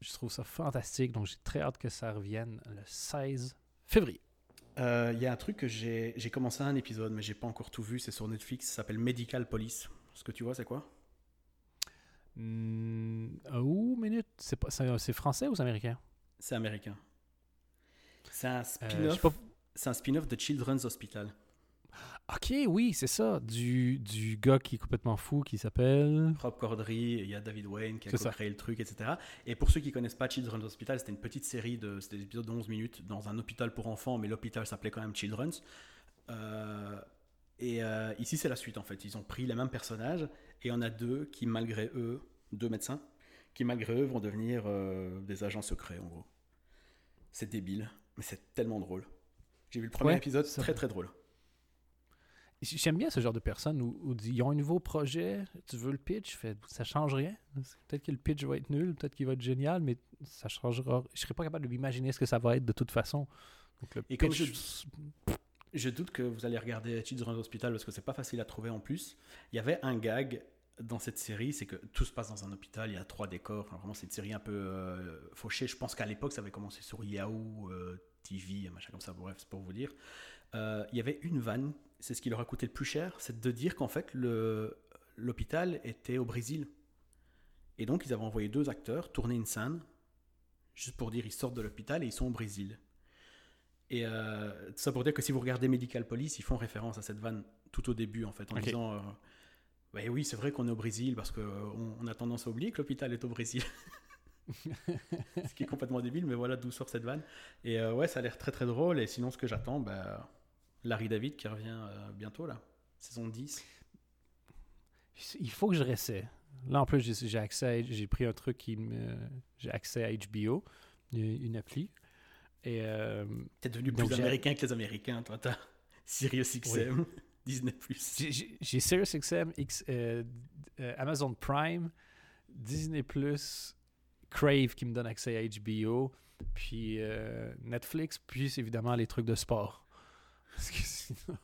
Je trouve ça fantastique. Donc, j'ai très hâte que ça revienne le 16 février. Euh, Il y a un truc que j'ai j'ai commencé un épisode, mais j'ai pas encore tout vu, c'est sur Netflix, ça s'appelle Medical Police. Ce que tu vois, c'est quoi? Oh, minute? C'est pas- c'est c'est français ou c'est américain? C'est américain. C'est un Euh, spin-off pas- c'est un spin-off de Children's Hospital. Ok, oui, c'est ça. Du, du gars qui est complètement fou, qui s'appelle. Rob Corddry, il y a David Wayne qui a créé le truc, etc. Et pour ceux qui connaissent pas Children's Hospital, c'était une petite série de c'était des épisodes de 11 minutes dans un hôpital pour enfants, mais l'hôpital s'appelait quand même Children's. Euh, et euh, ici, c'est la suite en fait. Ils ont pris les mêmes personnages et on a deux qui, malgré eux, deux médecins, qui malgré eux vont devenir euh, des agents secrets en gros. C'est débile, mais c'est tellement drôle. J'ai vu le premier Ouais, épisode, très très drôle. J'aime bien ce genre de personnes où, où ils ont un nouveau projet, tu veux le pitch, fait, ça change rien. Peut-être que le pitch va être nul, peut-être qu'il va être génial, mais ça changera. Je serais pas capable de m'imaginer ce que ça va être de toute façon. Donc le Et comme pitch, Je doute que vous allez regarder Children's Hospital parce que c'est pas facile à trouver en plus. Il y avait un gag dans cette série, c'est que tout se passe dans un hôpital, il y a trois décors. Enfin, vraiment, c'est une série un peu euh, fauchée. Je pense qu'à l'époque, ça avait commencé sur Yahoo euh, TV, un machin comme ça. Bref, c'est pour vous dire. Euh, il y avait une vanne, c'est ce qui leur a coûté le plus cher, c'est de dire qu'en fait, l'hôpital était au Brésil. Et donc, ils avaient envoyé deux acteurs tourner une scène, juste pour dire ils sortent de l'hôpital et ils sont au Brésil. Et euh, ça pour dire que si vous regardez Medical Police, ils font référence à cette vanne tout au début, en fait, en disant euh, Ouais, Oui, c'est vrai qu'on est au Brésil parce qu'on on on a tendance à oublier que l'hôpital est au Brésil. [laughs] ce qui est complètement débile, mais voilà d'où sort cette vanne. Et euh, ouais, ça a l'air très très drôle. Et sinon, ce que j'attends, bah, Larry David qui revient euh, bientôt, là, saison 10. il faut que je réessaie. Là, en plus, j'ai accès j'ai pris un truc qui me. J'ai accès à HBO, une appli. Et euh, T'es devenu plus américain que les Américains, toi. T'as [laughs] Sirius XM, [laughs] Disney+. J'ai- SiriusXM, X, euh, euh, Amazon Prime, Disney+, Crave qui me donne accès à HBO, puis Netflix, puis évidemment les trucs de sport. Parce que sinon,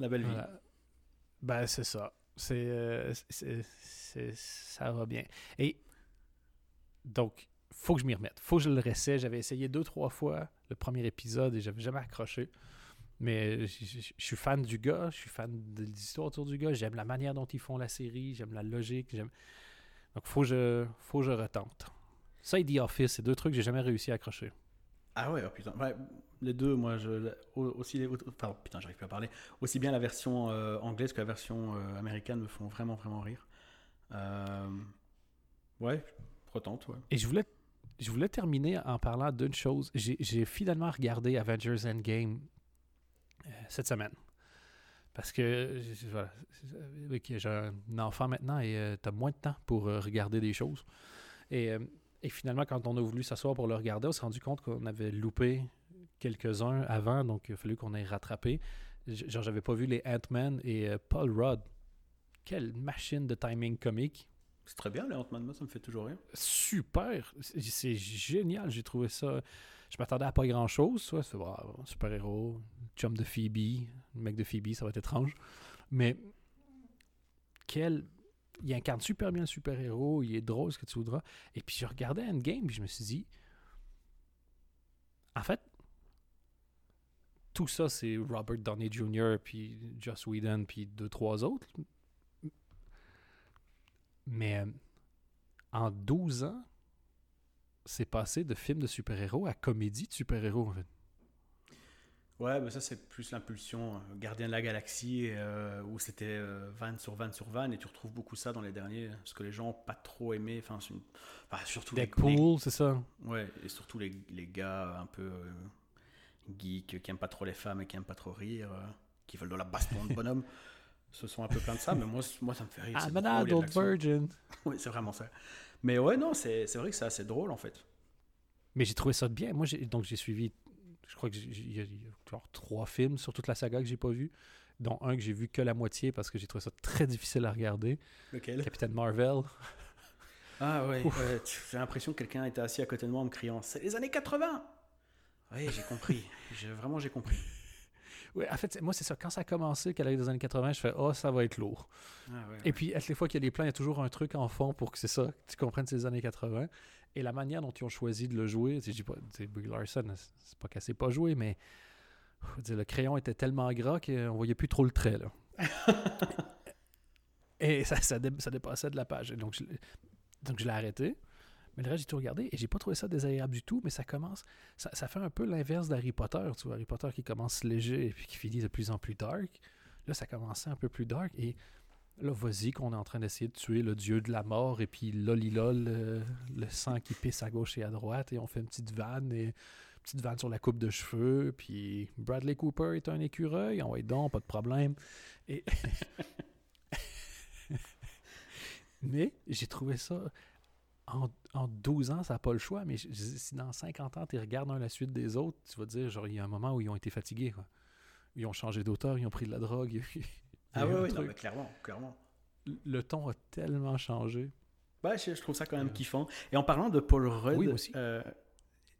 La belle vie. voilà. Ben, c'est ça. C'est, euh, c'est- ça va bien. Et donc, faut que je m'y remette. Faut que je le réessaie. J'avais essayé deux, trois fois le premier épisode et j'avais jamais accroché. Mais je suis fan du gars, je suis fan de l'histoire autour du gars, j'aime la manière dont ils font la série, j'aime la logique, j'aime. Donc faut que je faut que je retente. Ça et The Office, c'est deux trucs que j'ai jamais réussi à accrocher. Ah ouais, oh putain. Les deux, moi, je, au- aussi, putain, j'arrive plus à parler. Aussi bien la version euh, anglaise que la version euh, américaine me font vraiment, vraiment rire. Euh, ouais, retente, ouais. Et je voulais, je voulais terminer en parlant d'une chose. J'ai finalement regardé Avengers Endgame euh, cette semaine. Parce que voilà, j'ai un enfant maintenant et tu as moins de temps pour regarder des choses. Et, et, finalement, quand on a voulu s'asseoir pour le regarder, on s'est rendu compte qu'on avait loupé quelques-uns avant, donc il a fallu qu'on ait rattrapé. Genre, j'avais pas vu les Ant-Man et Paul Rudd. Quelle machine de timing comique. C'est très bien, les Ant-Man, moi, ça me fait toujours rien. Super! C'est génial, j'ai trouvé ça. Je m'attendais à pas grand-chose, soit c'est super-héros, chum de Phoebe, le mec de Phoebe, ça va être étrange. Mais quel. Il incarne super bien le super-héros, il est drôle, ce que tu voudras. Et puis je regardais Endgame, puis je me suis dit. En fait, tout ça, c'est Robert Downey Jr., puis Joss Whedon, puis deux, trois autres. Mais euh, en 12 ans, c'est passé de film de super-héros à comédie de super-héros, en fait. Ouais, mais ça, c'est plus l'impulsion euh, Gardien de la Galaxie, euh, où c'était van sur van sur van, et tu retrouves beaucoup ça dans les derniers, parce que les gens n'ont pas trop aimé, enfin, surtout Deadpool, c'est ça Ouais, et surtout les, les gars un peu geeks, qui n'aiment pas trop les femmes et qui n'aiment pas trop rire, qui veulent de la baston de bonhomme. [laughs] se sont un peu plein de ça, mais moi, moi ça me fait rire. I'm an adult virgin. [laughs] oui, c'est vraiment ça. Mais ouais, non, c'est vrai que c'est assez drôle en fait. Mais j'ai trouvé ça bien. Moi, donc j'ai suivi, je crois qu'il y a, trois films sur toute la saga que j'ai pas vu, dont un que j'ai vu que la moitié parce que j'ai trouvé ça très difficile à regarder. Lequel? Capitaine Marvel. Ah ouais, ouais j'ai l'impression que quelqu'un était assis à côté de moi en me criant C'est les années 80 Oui, j'ai compris. [laughs] vraiment, j'ai compris. Oui, en fait, moi, c'est ça. Quand ça a commencé, qu'elle arrive des années 80, je fais Oh, ça va être lourd. Ah, et puis, à toutes les fois qu'il y a des plans, il y a toujours un truc en fond pour que c'est ça, que tu comprennes ces années 80. Et la manière dont ils ont choisi de le jouer, je dis pas, Brie Larson, c'est pas qu'elle sait pas jouer, mais le crayon était tellement gras qu'on voyait plus trop le trait. Là. [laughs] et ça, ça, dépassait de la page. Donc, je, donc, je l'ai arrêté. Mais le reste, j'ai tout regardé et j'ai pas trouvé ça désagréable du tout, mais ça commence. Ça, fait un peu l'inverse d'Harry Potter, tu vois. Harry Potter qui commence léger et puis qui finit de plus en plus dark. Là, ça commençait un peu plus dark et là, vas-y, qu'on est en train d'essayer de tuer le dieu de la mort et puis lolilol, le, le sang qui pisse à gauche et à droite et on fait une petite vanne et petite vanne sur la coupe de cheveux, puis Bradley Cooper est un écureuil, on va être donc, pas de problème. [laughs] Mais j'ai trouvé ça en, 12 ans, ça n'a pas le choix, mais si dans 50 ans, tu regardes un la suite des autres, tu vas dire, genre, il y a un moment où ils ont été fatigués. Quoi. Ils ont changé d'auteur, ils ont pris de la drogue. [laughs] ah oui, oui clairement, clairement. Le ton a tellement changé. Bah, je, trouve ça quand même kiffant. Et en parlant de Paul Rudd, oui, aussi. Euh,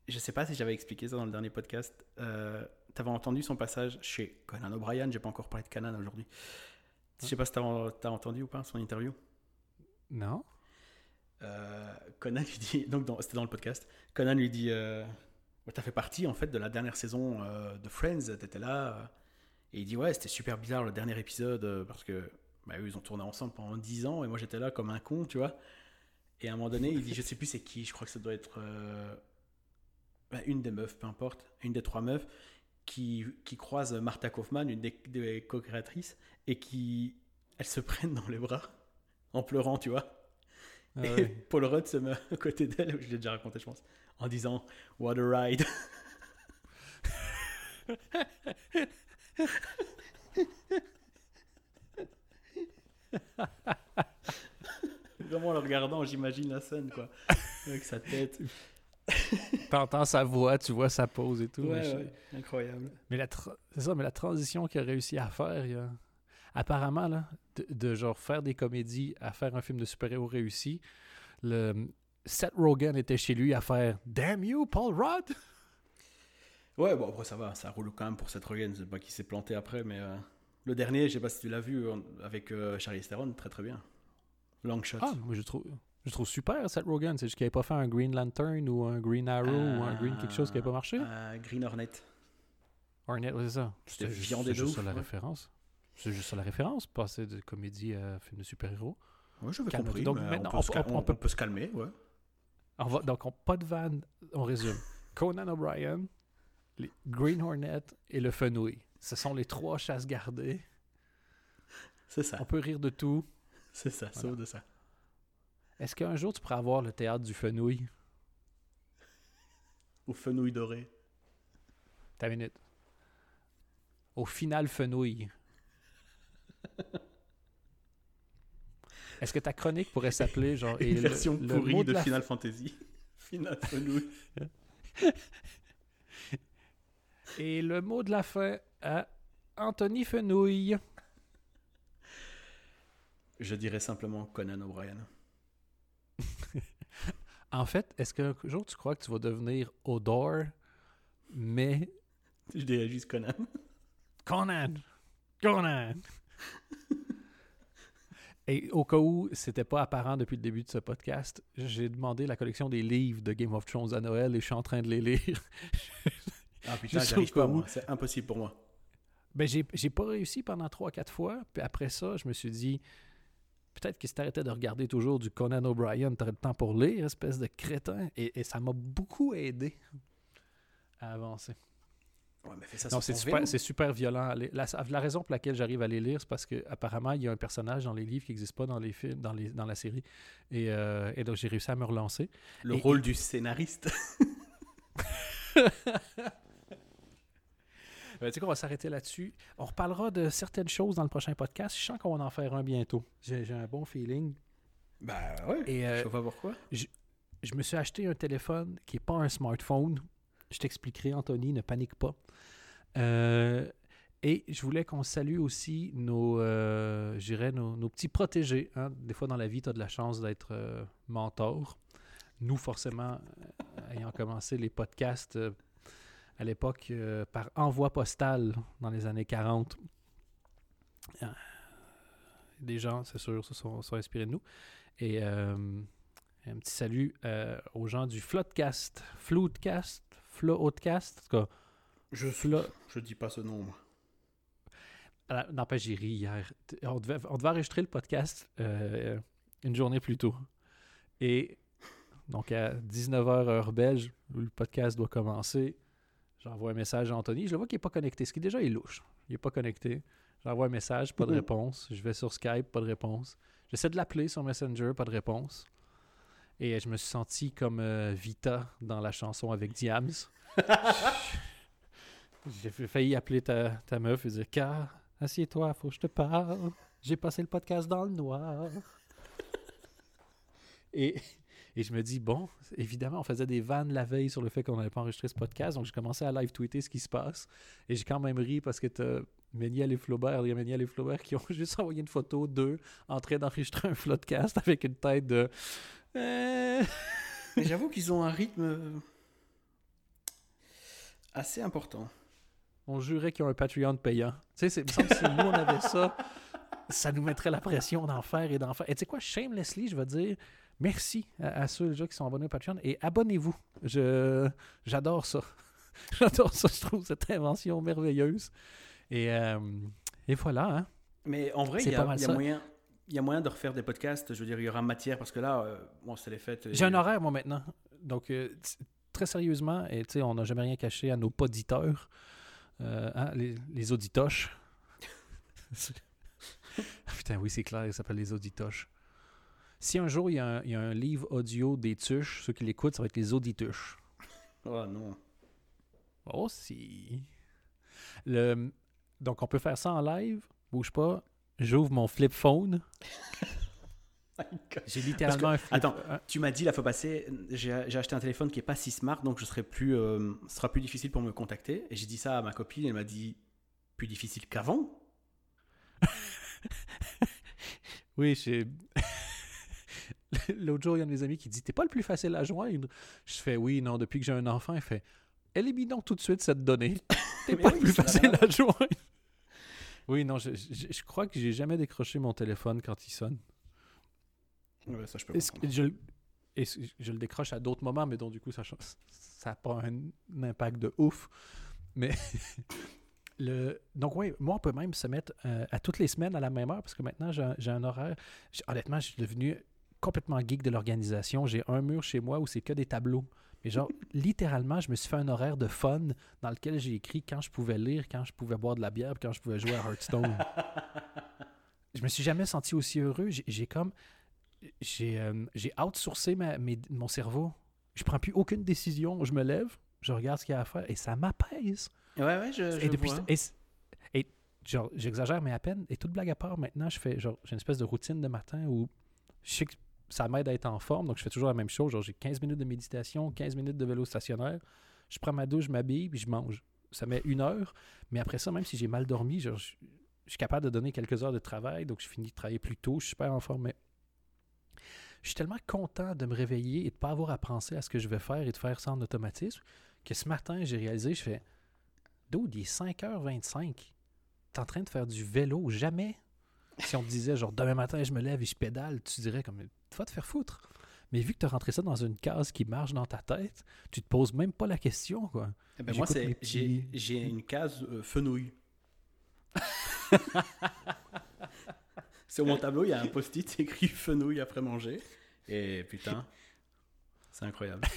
je sais pas si j'avais expliqué ça dans le dernier podcast. Euh, tu avais entendu son passage chez Conan O'Brien. J'ai pas encore parlé de Conan aujourd'hui. Je sais pas si tu as, entendu ou pas son interview. Non. Euh, Conan lui dit, donc c'était dans le podcast, Conan lui dit euh, T'as fait partie en fait de la dernière saison euh, de Friends, t'étais là. Et il dit Ouais, c'était super bizarre le dernier épisode parce que bah, eux, ils ont tourné ensemble pendant 10 ans et moi j'étais là comme un con, tu vois. Et à un moment donné, il dit Je sais plus c'est qui, je crois que ça doit être bah, une des meufs, peu importe, une des trois meufs qui, qui croise Martha Kaufman, une des, des co-créatrices, et qui elles se [laughs] prennent dans les bras en pleurant, tu vois. Ah et Paul Rudd se met à côté d'elle, je l'ai déjà raconté, je pense, en disant What a ride. [laughs] [laughs] Vraiment en le regardant, j'imagine la scène, quoi. Avec sa tête. T'entends sa voix, tu vois sa pose et tout. Ouais, incroyable. Mais la, c'est ça, mais la transition qu'il a réussi à faire, il a apparemment, là, de, genre faire des comédies à faire un film de super-héros réussi, le, Seth Rogen était chez lui à faire Damn you, Paul Rudd! Ouais, bon, après ça va, ça roule quand même pour Seth Rogen, c'est pas qu'il s'est planté après, mais euh, le dernier, je sais pas si tu l'as vu avec euh, Charlie Theron, très très bien. Long shot. Ah, moi je trouve. Je trouve super Seth Rogen. C'est juste qu'il n'avait pas fait un Green Lantern ou un Green Arrow ou un Green quelque chose qui n'avait pas marché. Euh, Green Hornet. Hornet, ouais, c'est ça. C'était juste sur la référence. C'est juste la référence, passer de comédie à film de super-héros. Oui, j'avais compris. Donc, maintenant, on, peut, se calmer, ouais. On va, donc, on, pas de vanne, on résume. [laughs] Conan O'Brien, Green Hornet et le Fenouil. Ce sont les trois chasses gardées. C'est ça. On peut rire de tout. C'est ça, sauf de ça. Est-ce qu'un jour tu pourras avoir le théâtre du Fenouil? Au Fenouil doré. Ta minute. Au final Fenouil. Est-ce que ta chronique pourrait s'appeler genre. [laughs] Une version pourrie de. Final Fantasy. [laughs] Final Fenouil. [laughs] Et le mot de la fin à Anthony Fenouil. Je dirais simplement Conan O'Brien. [laughs] En fait, est-ce qu'un jour tu crois que tu vas devenir Odor, mais Je dirais juste Conan. Conan! Conan! [laughs] Et au cas où c'était pas apparent depuis le début de ce podcast, j'ai demandé la collection des livres de Game of Thrones à Noël et je suis en train de les lire. [laughs] Ah putain, j'arrive pas, moi. où. C'est impossible pour moi. Ben, j'ai, j'ai pas réussi pendant 3-4 fois. Puis après ça, je me suis dit, peut-être que si t'arrêtais de regarder toujours du Conan O'Brien, t'aurais le temps pour lire, espèce de crétin. Et, et ça m'a beaucoup aidé à avancer. Ouais, mais fais ça Non, c'est super, vélo. c'est super violent. La, la raison pour laquelle j'arrive à les lire, c'est parce qu'apparemment, il y a un personnage dans les livres qui n'existe pas dans les films, dans, les, dans la série. Et, euh, et donc, j'ai réussi à me relancer. Le et- rôle du scénariste. [laughs] Ben, tu sais qu'on va s'arrêter là-dessus. On reparlera de certaines choses dans le prochain podcast. Je sens qu'on va en faire un bientôt. J'ai, j'ai un bon feeling. bah ouais. Et euh, Je sais pas pourquoi. je me suis acheté un téléphone qui n'est pas un smartphone. Je t'expliquerai, Anthony, ne panique pas. Euh, et je voulais qu'on salue aussi nos, euh, je nos, nos petits protégés. hein. Des fois, dans la vie, tu as de la chance d'être euh, mentor. Nous, forcément, euh, ayant commencé les podcasts euh, à l'époque euh, par envoi postal dans les années 40, euh, des gens, c'est sûr, se sont, sont inspirés de nous. Et euh, un petit salut euh, aux gens du Floodcast, Floodcast, Floodcast, en tout cas, Je, Flo- je dis pas ce nom, moi. N'empêche, j'ai ri hier. On devait, on devait enregistrer le podcast une journée plus tôt. Et donc à 19h heure belge, le podcast doit commencer, j'envoie un message à Anthony. Je le vois qu'il n'est pas connecté, ce qui déjà est louche. Il n'est pas connecté. J'envoie un message, pas de Mhm. réponse. Je vais sur Skype, pas de réponse. J'essaie de l'appeler sur Messenger, pas de réponse. Et je me suis senti comme euh, Vita dans la chanson avec Diams. [laughs] J'ai fa- failli appeler ta, ta meuf et dire Car, assieds-toi, faut que je te parle. J'ai passé le podcast dans le noir. et, et je me dis Bon, évidemment, on faisait des vannes la veille sur le fait qu'on n'avait pas enregistré ce podcast. Donc, j'ai commencé à live tweeter ce qui se passe. Et j'ai quand même ri parce que t'as Méniel et Flaubert, il y a Méniel et Flaubert qui ont [laughs] juste envoyé une photo d'eux en train d'enregistrer un floodcast avec une tête de. Euh, [laughs] Mais j'avoue qu'ils ont un rythme assez important. On jurait qu'ils ont un Patreon payant. Tu sais, c'est- si nous on avait ça, ça nous mettrait la pression d'en faire et d'en faire. Et tu sais quoi, shamelessly, je vais dire merci à, à ceux déjà qui sont abonnés au Patreon et abonnez-vous. Je j'adore ça. [laughs] J'adore ça, je trouve cette invention merveilleuse. Et, euh, et voilà, hein. Mais en vrai, il y, a- y moyen. Il y a moyen de refaire des podcasts, je veux dire, il y aura matière, parce que là, euh, bon, c'est les fêtes. et- J'ai un horaire, moi, maintenant. Donc, euh, très sérieusement, et tu sais, on n'a jamais rien caché à nos poditeurs, euh, hein, les, les auditoches. [laughs] Putain, oui, c'est clair, il s'appelle les auditoches. Si un jour, il y, a un, il y a un livre audio des tuches, ceux qui l'écoutent, ça va être les audituches. Oh non. Oh, si. Le, donc, on peut faire ça en live? Bouge pas. J'ouvre mon flip phone. [laughs] J'ai littéralement un flip attends, un- Tu m'as dit la fois passée, j'ai acheté un téléphone qui est pas si smart, donc je serai plus, euh, ce sera plus difficile pour me contacter. Et j'ai dit ça à ma copine, elle m'a dit plus difficile qu'avant. [laughs] Oui, j'ai. [laughs] L'autre jour, il y a un de mes amis qui dit T'es pas le plus facile à joindre Je fais Oui, non, depuis que j'ai un enfant, il fait Élimine donc tout de suite cette donnée. [laughs] T'es pas oui, le plus facile à joindre. Oui, non, je, je- je crois que j'ai jamais décroché mon téléphone quand il sonne. Ouais, ça je peux que je, que je le décroche à d'autres moments, mais donc du coup, ça n'a pas un, un impact de ouf. Mais [laughs] le, donc oui, moi, on peut même se mettre euh, à toutes les semaines à la même heure, parce que maintenant, j'ai un, horaire. Honnêtement, je suis devenu complètement geek de l'organisation. J'ai un mur chez moi où c'est que des tableaux. Mais genre, [laughs] littéralement, je me suis fait un horaire de fun dans lequel j'ai écrit quand je pouvais lire, quand je pouvais boire de la bière, quand je pouvais jouer à Hearthstone. [laughs] je me suis jamais senti aussi heureux. J'ai- comme j'ai euh, outsourcé ma- mes- mon cerveau. Je prends plus aucune décision. Je me lève, je regarde ce qu'il y a à faire et ça m'apaise. Ouais, ouais, je, je Et depuis vois. et, et genre j'exagère mais à peine et toute blague à part maintenant je fais genre j'ai une espèce de routine de matin où Je sais que ça m'aide à être en forme, donc je fais toujours la même chose. Genre, j'ai 15 minutes de méditation, 15 minutes de vélo stationnaire. Je prends ma douche, je m'habille, puis je mange. Ça met une heure, mais après ça, même si j'ai mal dormi, genre, je, suis capable de donner quelques heures de travail, donc je finis de travailler plus tôt, je suis super en forme. Mais je suis tellement content de me réveiller et de ne pas avoir à penser à ce que je vais faire et de faire ça en automatisme que ce matin, j'ai réalisé, je fais Dude, il est 5h25. T'es en train de faire du vélo. Jamais, si on te disait, genre, demain matin, je me lève et je pédale, tu dirais, comme, va te faire foutre. Mais vu que tu as rentré ça dans une case qui marche dans ta tête, tu te poses même pas la question, quoi. Eh ben moi, j'ai petits- j'ai une case euh, fenouil. [laughs] Sur mon tableau, il y a un post-it écrit fenouil après manger. Et putain, c'est incroyable.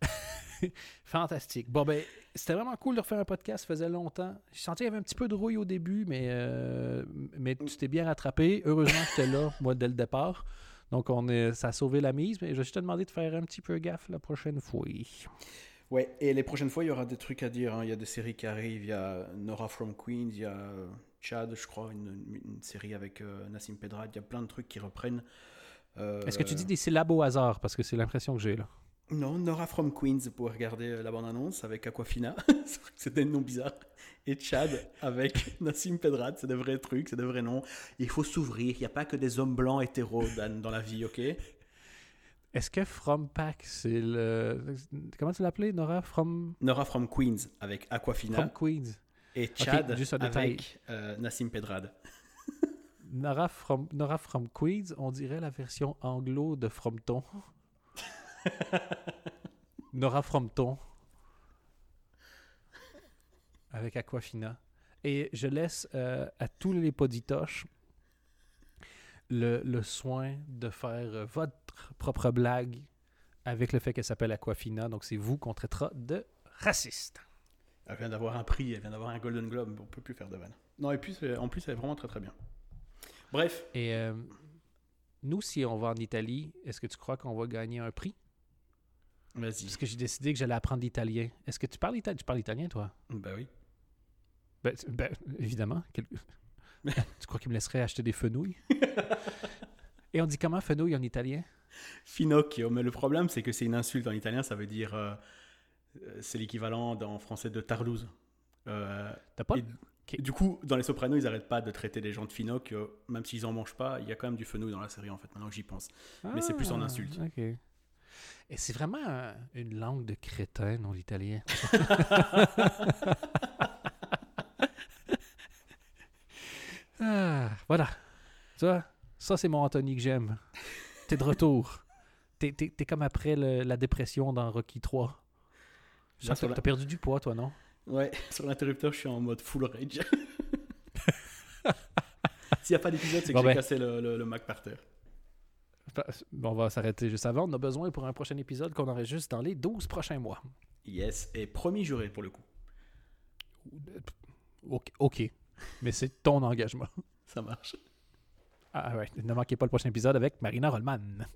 [laughs] Fantastique. Bon, ben, c'était vraiment cool de refaire un podcast. Ça faisait longtemps. Je sentais qu'il y avait un petit peu de rouille au début, mais, euh, mais tu t'es bien rattrapé. Heureusement que j'étais là, moi, dès le départ. Donc, on est, ça a sauvé la mise. Mais je vais juste te demander de faire un petit peu gaffe la prochaine fois. Ouais, et les prochaines fois, il y aura des trucs à dire. hein. Il y a des séries qui arrivent. Il y a Nora from Queens, il y a Chad, je crois, une, une série avec euh, Nassim Pedrad. Il y a plein de trucs qui reprennent. Euh, Est-ce que tu dis des syllabes au hasard? Parce que c'est l'impression que j'ai là. Non, Nora from Queens, vous pouvez regarder euh, la bande-annonce avec Aquafina. [laughs] C'est des noms bizarres. Et Chad avec [laughs] Nassim Pedrad, c'est des vrais trucs, c'est des vrais noms. Il faut s'ouvrir, il n'y a pas que des hommes blancs hétéros Dan, dans la vie, ok? Est-ce que From Pack, c'est le. Comment tu l'appelais, Nora? From, Nora from Queens avec Aquafina From Queens. et Chad juste avec euh, Nassim Pedrad. [laughs] Nora from, Nora from Queens, on dirait la version anglo de Frompton. [laughs] Nora Frompton. Avec Aquafina. Et je laisse euh, à tous les poditoches le, le soin de faire euh, votre propre blague avec le fait qu'elle s'appelle Aquafina. Donc c'est vous qu'on traitera de raciste. Elle vient d'avoir un prix, elle vient d'avoir un Golden Globe, on peut plus faire de vanne. Non, et puis en plus, elle est vraiment très très bien. Bref, Et euh, nous, si on va en Italie, est-ce que tu crois qu'on va gagner un prix? Vas-y. Parce que j'ai décidé que j'allais apprendre l'italien. Est-ce que tu parles italien? Tu parles italien, toi? Bah oui. Ben, ben, évidemment. Quel- [laughs] tu crois qu'il me laisserait acheter des fenouilles? [laughs] Et on dit comment fenouil en italien? Finocchio, mais le problème c'est que c'est une insulte en italien, ça veut dire euh, euh, c'est l'équivalent en français de tarlouse. Euh, T'as pas... et. Du coup, dans les Sopranos, ils arrêtent pas de traiter les gens de Finocchio, même s'ils en mangent pas, il y a quand même du fenouil dans la série en fait, maintenant que j'y pense. mais c'est plus en Ah, insulte. OK. Et c'est vraiment euh, une langue de crétin, non, l'italien. [laughs] ah, voilà. Tu vois, ça, c'est mon Anthony que j'aime. T'es de retour. T'es, t'es- t'es comme après le- la dépression dans Rocky 3. Je Là, sens sur que la- t'as perdu du poids, toi, non? Ouais, [laughs] sur l'interrupteur, je suis en mode full rage. [laughs] S'il n'y a pas d'épisode, c'est que Bon j'ai ben. cassé le, le- le Mac par terre. On va s'arrêter juste avant. On a besoin pour un prochain épisode qu'on enregistre dans les 12 prochains mois. Yes, et promis juré pour le coup. OK. ok. Mais c'est ton engagement. Ça marche. Ah ouais, ne manquez pas le prochain épisode avec Marina Rollman.